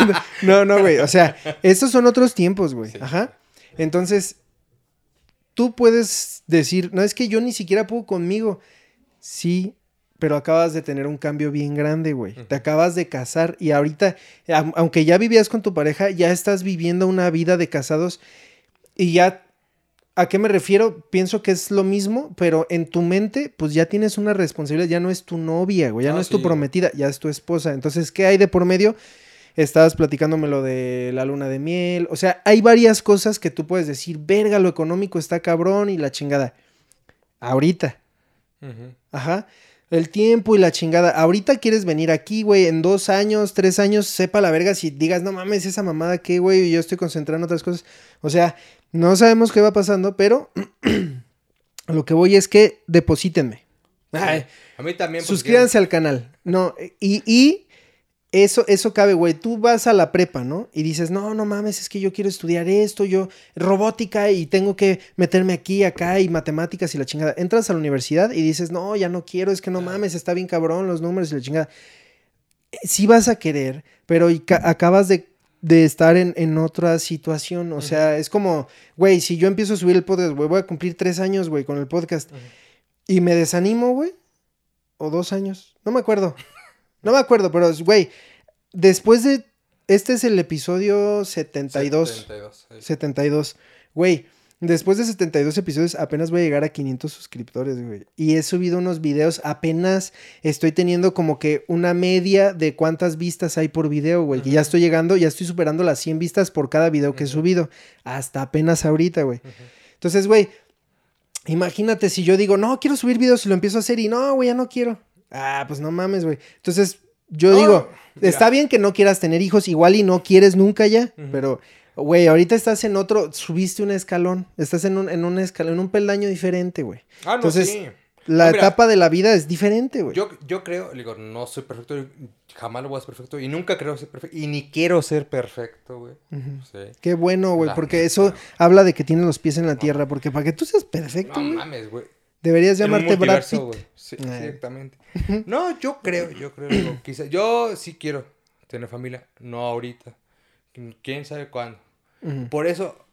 no, no, güey. O sea, estos son otros tiempos, güey. Sí. Ajá. Entonces, tú puedes decir, no, es que yo ni siquiera puedo conmigo. Sí, pero acabas de tener un cambio bien grande, güey. Te acabas de casar y ahorita, aunque ya vivías con tu pareja, ya estás viviendo una vida de casados y ya... ¿A qué me refiero? Pienso que es lo mismo, pero en tu mente, pues ya tienes una responsabilidad, ya no es tu novia, güey, ya Ah, no es tu prometida, ya es tu esposa. Entonces, ¿qué hay de por medio? Estabas platicándome lo de la luna de miel. O sea, hay varias cosas que tú puedes decir, verga, lo económico está cabrón y la chingada. Ahorita, ajá. El tiempo y la chingada. Ahorita quieres venir aquí, güey, en dos años, tres años, sepa la verga si digas, no mames, esa mamada que, güey, yo estoy concentrado en otras cosas. O sea, no sabemos qué va pasando, pero lo que voy es que deposítenme. Ay, A mí también. porque suscríbanse al canal. No, y, y eso, eso cabe, güey. Tú vas a la prepa, ¿no? Y dices, no, no mames, es que yo quiero estudiar esto, yo, robótica, y tengo que meterme aquí, acá, y matemáticas y la chingada. Entras a la universidad y dices, no, ya no quiero, es que no mames, está bien cabrón los números y la chingada. Eh, Sí vas a querer, pero acabas de, de estar en, en otra situación. O sea, es como, güey, si yo empiezo a subir el podcast, güey, voy a cumplir tres años, güey, con el podcast. Y me desanimo, güey. O dos años. No me acuerdo. No me acuerdo, pero, güey, después de Este es el episodio 72. 72. sí. 72. Güey, después de 72 episodios apenas voy a llegar a 500 suscriptores, güey. Y he subido unos videos, apenas estoy teniendo como que una media de cuántas vistas hay por video, güey. Que ya estoy llegando, ya estoy superando las 100 vistas por cada video que he subido. Hasta apenas ahorita, güey. Entonces, güey, imagínate si yo digo, no, quiero subir videos y lo empiezo a hacer y no, güey, ya no quiero. Ah, pues no mames, güey. Entonces, yo No, digo, está bien que no quieras tener hijos, igual y no quieres nunca ya, pero, güey, ahorita estás en otro, subiste un escalón, estás en un, en un escalón, en un peldaño diferente, güey. Ah, no, Entonces, sí. La No, mira, etapa de la vida es diferente, güey. Yo, yo creo, digo, no soy perfecto, jamás lo voy a ser perfecto y nunca creo ser perfecto y ni quiero ser perfecto, güey. Sí. Qué bueno, güey, porque eso habla de que tienes los pies en la tierra, porque para que tú seas perfecto, No mames, güey. Deberías llamarte Brad Pitt. Sí, Eh. exactamente. No, yo creo, yo creo, digo, quizá, yo sí quiero tener familia, no ahorita. Quién sabe cuándo. Por eso,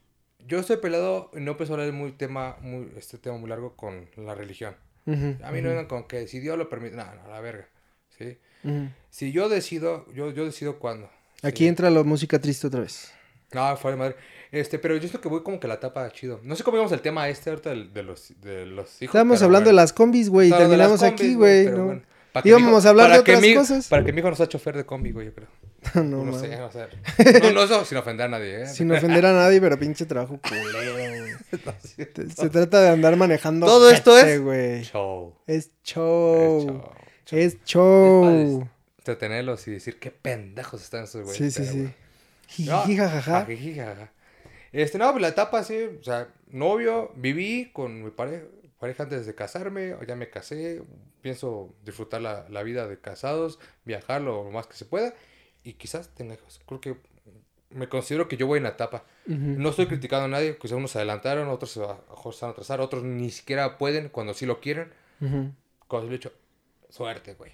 yo estoy peleado y no a hablar de muy tema, muy, este tema muy largo con la religión. A mí no vengan con que si Dios lo permite, no, no, la verga. ¿sí? Si yo decido, yo, yo decido cuándo. Aquí ¿sí? entra la música triste otra vez. No, fuera de madre. Este, pero yo siento que voy como que la etapa chido. No sé cómo íbamos el tema este ahorita del- de, los, de los hijos. Estábamos hablando bueno. de las combis, güey, de las terminamos aquí, güey. ¿no? bueno. Íbamos a hablar de otras mi- cosas. Para que mi hijo no sea chofer de combi, güey, yo creo. no, No, mames. sé, o sea. No, no, eso sin ofender a nadie, ¿eh? Sin ofender a nadie, pero pinche trabajo culero, güey. No, Se trata de andar manejando. Todo esto es- güey. Show. Es show. show, Es Es show. Entretenerlos y decir qué pendejos están esos güeyes. Sí, sí, sí. Bueno. Jiji, No, jajaja. jiji, jajaja. Este, no, pues la etapa sí, o sea, novio, viví con mi pareja, pareja antes de casarme, ya me casé, pienso disfrutar la, la vida de casados, viajar lo más que se pueda y quizás tenga hijos. Creo que me considero que yo voy en la etapa. Ujú. No estoy criticando a nadie, quizás unos se adelantaron, otros se se van a atrasar, otros ni siquiera pueden cuando sí lo quieren. Ujú, Cuando sí lo he hecho, suerte, güey.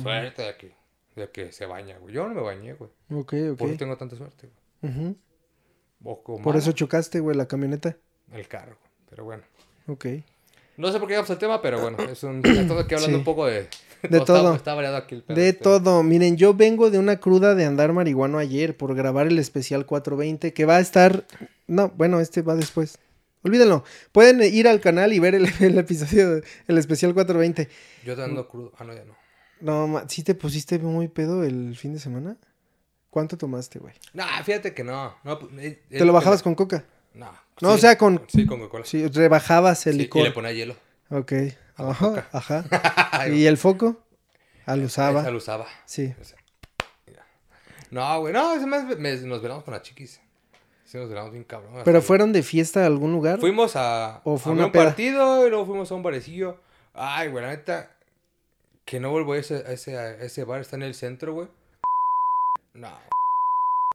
Suerte de que, de que se baña, güey. Yo no me bañé, güey. Ok, Por eso ok. tengo tanta suerte, güey. O como Por eso chocaste, güey, la camioneta. el carro, güey. Pero bueno. Ok. No sé por qué llegamos al tema, pero bueno, es un... Estamos aquí hablando Sí. un poco de... De todo. Está, está variado aquí el De este. todo. Miren, yo vengo de una cruda de andar marihuano ayer por grabar el especial 420 que va a estar... No, bueno, este va después. Olvídenlo. Pueden ir al canal y ver el, el episodio, el especial 420. Yo te ando crudo. Ah, no, ya no. No, ma- ¿sí te pusiste muy pedo el fin de semana? ¿Cuánto tomaste, güey? Nah, fíjate que no. no pues, es- es ¿Te lo bajabas con coca? No. No, o sea, con- Sí, con Coca-Cola. Sí, rebajabas el Sí, licor. y le ponía hielo. Ok. Ajá, coca. ajá. ¿Y el foco? Al usaba. Esa lo usaba. Sí. No, güey, no, es más, me- nos velamos con las chiquis. Sí, nos velamos bien cabrón. ¿Pero fueron de fiesta a algún lugar? Fuimos a, ¿O fue a una un peda? partido y luego fuimos a un barecillo. Ay, güey, la neta, que no vuelvo a ese, a ese, a ese bar, está en el centro, güey. No.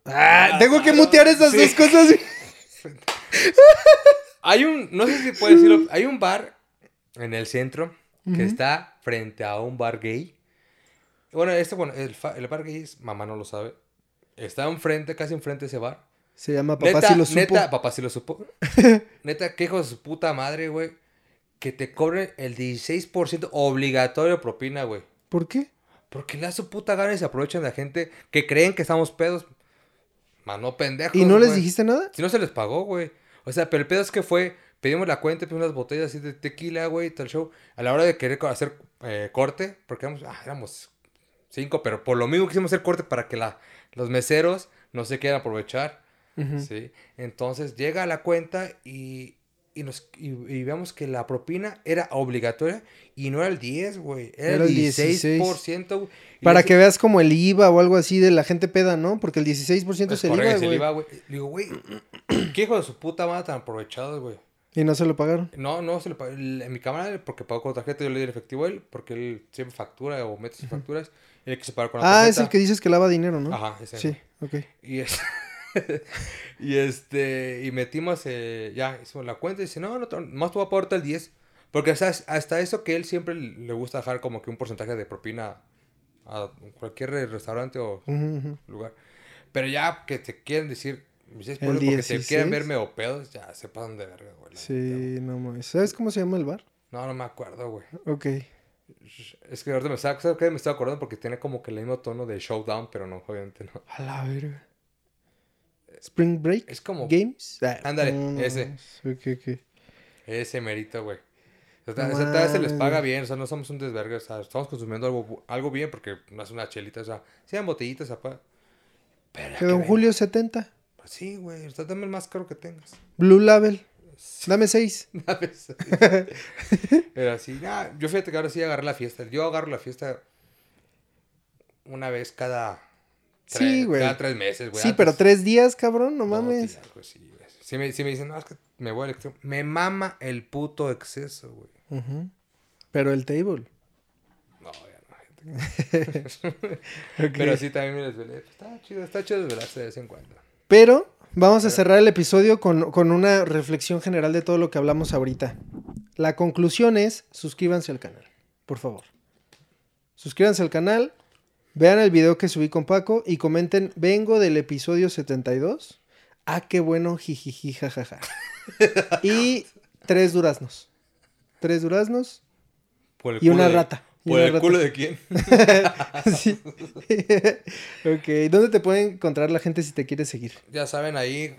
Ah, tengo que Ah, mutear esas sí. dos cosas. Hay un, no sé si puedo decirlo, hay un bar en el centro que está frente a un bar gay. Bueno, este, bueno, el, el bar gay, es- mamá no lo sabe. Está enfrente, casi enfrente de ese bar. Se llama Papá neta, si lo supo. neta, papá sí lo supo. neta, qué hijo de su puta madre, güey. Que te cobren el 16% obligatorio de propina, güey. ¿Por qué? Porque le su puta gana y se aprovechan de la gente que creen que estamos pedos. Mano pendejos. ¿Y no les güey. dijiste nada? Si no se les pagó, güey. O sea, pero el pedo es que fue, pedimos la cuenta, pedimos unas botellas así de tequila, güey, tal show. A la hora de querer hacer eh, corte, porque éramos, ah, éramos cinco, pero por lo mismo quisimos hacer corte para que la, los meseros no se quieran aprovechar. ¿sí? Entonces llega la cuenta y, y, nos, y, y vemos que la propina era obligatoria y no era el 10, güey, era, Era el el 16. 16%, güey. Y Para ese- que veas como el IVA o algo así de la gente peda, ¿no? Porque el 16% es es el IVA, el güey. IVA, güey. Digo, güey, qué hijo de su puta madre tan aprovechados, güey. Y no se lo pagaron. No, no se le pagó. En mi cámara, porque pagó con tarjeta, yo le di el efectivo a él, porque él siempre factura o mete sus facturas. Él quiso pagar con la Ah, tarjeta. es el que dices que lava dinero, ¿no? Ajá, ese. Sí, ok. Y, es- y este, y metimos, eh, ya, hicimos la cuenta y dice, no, no, más te voy a pagar el 10. Porque hasta, hasta eso que él siempre le gusta dejar como que un porcentaje de propina a cualquier restaurante o lugar. Pero ya que te quieren decir, pues, es por- porque te 16. quieren verme o pedos, ya se pasan de verga, güey. Sí, no mames. ¿Sabes cómo se llama el bar? No, no me acuerdo, güey. Ok. Es que ahorita me estaba, me estaba acordando porque tiene como que el mismo tono de Showdown, pero no, obviamente no. A la verga. Spring Break Es como Games. Ah, Ándale, no, ese. no. Ok, ok. ese merito, güey. O sea, vez se les paga bien, o sea, no somos un desvergue, o sea, estamos consumiendo algo, algo bien porque no es una chelita, o sea, sean botellitas, apa. Pero Que Don Julio 70. Pues sí, güey, o sea, dame el más caro que tengas. Blue Label. Dame 6. ¿Sabes? Pero así, nah, yo fíjate que ahora sí agarré la fiesta. Yo agarro la fiesta una vez cada, Sí, güey. cada tres meses, güey. Sí, pero Antes- tres días, cabrón, no mames. sí, güey. Si me, si me dicen, no, es que me voy al extremo. Me mama el puto exceso, güey. Pero el table. No, ya no. gente. Pero sí, también me desvelé. Pues, está chido, está chido desvelarse de vez en cuando. Pero vamos a cerrar el episodio con, con una reflexión general de todo lo que hablamos ahorita. La conclusión es, suscríbanse al canal, por favor. Suscríbanse al canal, vean el video que subí con Paco y comenten, vengo del episodio 72. Ah, qué bueno, jijiji, jajaja. y tres duraznos. Tres duraznos y una de- rata. ¿Por una el rata. culo de quién? Sí. ok, ¿dónde te puede encontrar la gente si te quiere seguir? Ya saben, ahí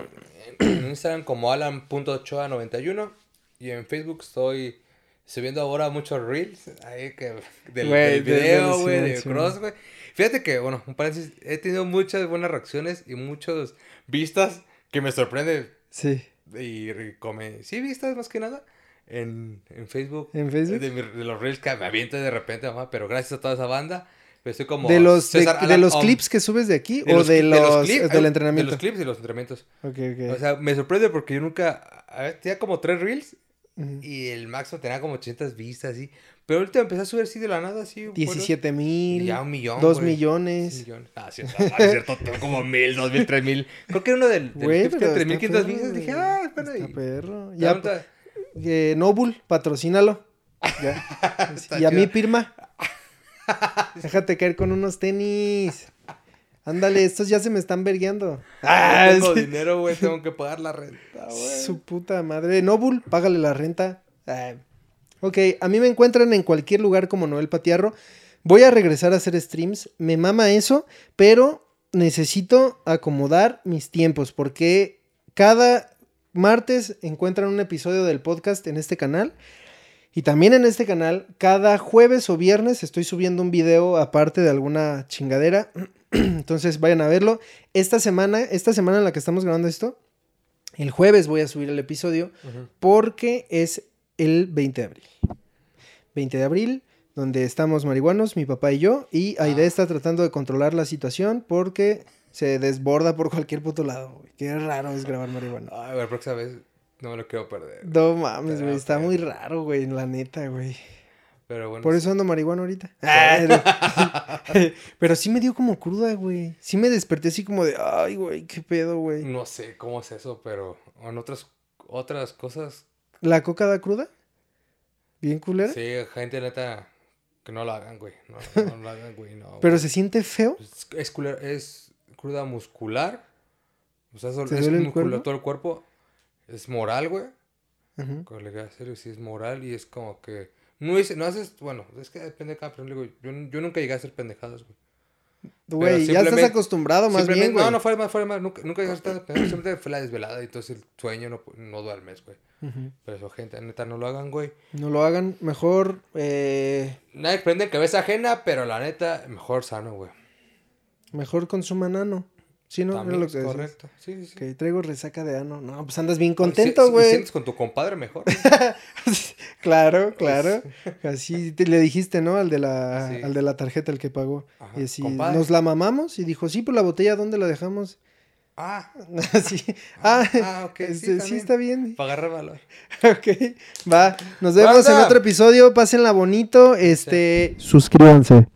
en, Instagram como alan.ochoa91 y en Facebook estoy subiendo ahora muchos reels ahí que del, del de- de- video, güey, de cross, güey. Fíjate que, bueno, un paréntesis, he tenido muchas buenas reacciones y muchas vistas que me sorprende Sí. y, come, sí, vistas más que nada en, en Facebook. ¿En Facebook? De, mi- de los reels que me avienta de repente, mamá, pero gracias a toda esa banda, pues estoy como ¿De los, de, César de los Om. clips que subes de aquí De o los de cli- los, clips, del eh, entrenamiento? De los clips y los entrenamientos. Ok, ok. O sea, me sorprende porque yo nunca. A ver, tenía como tres reels Ujú. y el máximo tenía como 800 vistas, así. Pero ahorita empecé a subir así de la nada, así. bueno, 17 y mil, Ya un millón. 2 güey. millones. Un millón. Ah, sí, ah, es cierto, como mil, dos mil, tres mil. Creo que uno del. Güey, está 3500 perro, vistas. Dije, ah. Está y- perro. Ya, eh, Noble, patrocínalo. Ya. Y a mí. Pirma. Déjate caer con unos tenis. Ándale, estos ya se me están vergueando. Ah, no tengo sí. dinero, güey, tengo que pagar la renta, güey. Su puta madre. Noble, págale la renta. Ah. Ok, a mí me encuentran en cualquier lugar como Noel Patiarro. Voy a regresar a hacer streams. Me mama eso, pero necesito acomodar mis tiempos porque cada martes encuentran un episodio del podcast en este canal. Y también en este canal, cada jueves o viernes estoy subiendo un video aparte de alguna chingadera. Entonces vayan a verlo. Esta semana, esta semana en la que estamos grabando esto, el jueves voy a subir el episodio porque es el 20 de abril. 20 de abril, donde estamos marihuanos, mi papá y yo, y Aide Ah. está tratando de controlar la situación porque se desborda por cualquier puto lado. güey. Qué raro es grabar marihuana. Ay, la próxima vez no me lo quiero perder. No mames, Pero, güey, está pero- muy raro, güey, la neta, güey. Pero bueno. Por eso ando marihuana ahorita. Ah, Pero sí me dio como cruda, güey. Sí me desperté así como de, ay, güey, qué pedo, güey. No sé cómo es eso, pero en otras, otras cosas ¿La coca da cruda? ¿Bien culera? Sí, gente neta, que no lo hagan, güey. No, no lo hagan, güey. No, Pero güey. se siente feo. es, es, culera- es cruda muscular. O sea, ¿Te es muscular todo el cuerpo. Es moral, güey. Ujú. Con le serio, sí es moral y es como que. No, hice- no haces. Bueno, es que depende de cada persona. Yo, yo nunca llegué a hacer pendejadas, güey. Güey, ya estás acostumbrado más bien, güey. No, no fue más, fue más. Nunca, nunca. Simplemente fue la desvelada y entonces el sueño no, no duermes, güey. Ujú. Pero eso, gente, neta, no lo hagan, güey. No lo hagan. Mejor, eh, Nadie prende en cabeza ajena, pero la neta, mejor sano, güey. mejor consuman ano. Sí, ¿no? También lo es que correcto. Sí, sí, sí. Que traigo resaca de ano. No, pues andas bien Si- contento, si- güey. Si sientes con tu compadre, mejor. claro, claro. Así te- le dijiste, ¿no? Al de la, Sí. al de la tarjeta, el que pagó. Ajá, Y así, compadre. nos la mamamos y dijo, sí, pues la botella, ¿dónde la dejamos? Ah, Así. Ah, ah, ok, sí, este, sí, también. está bien. para agarrar valor. Ok, va. Nos vemos en otro episodio. Pásenla bonito. Este, suscríbanse.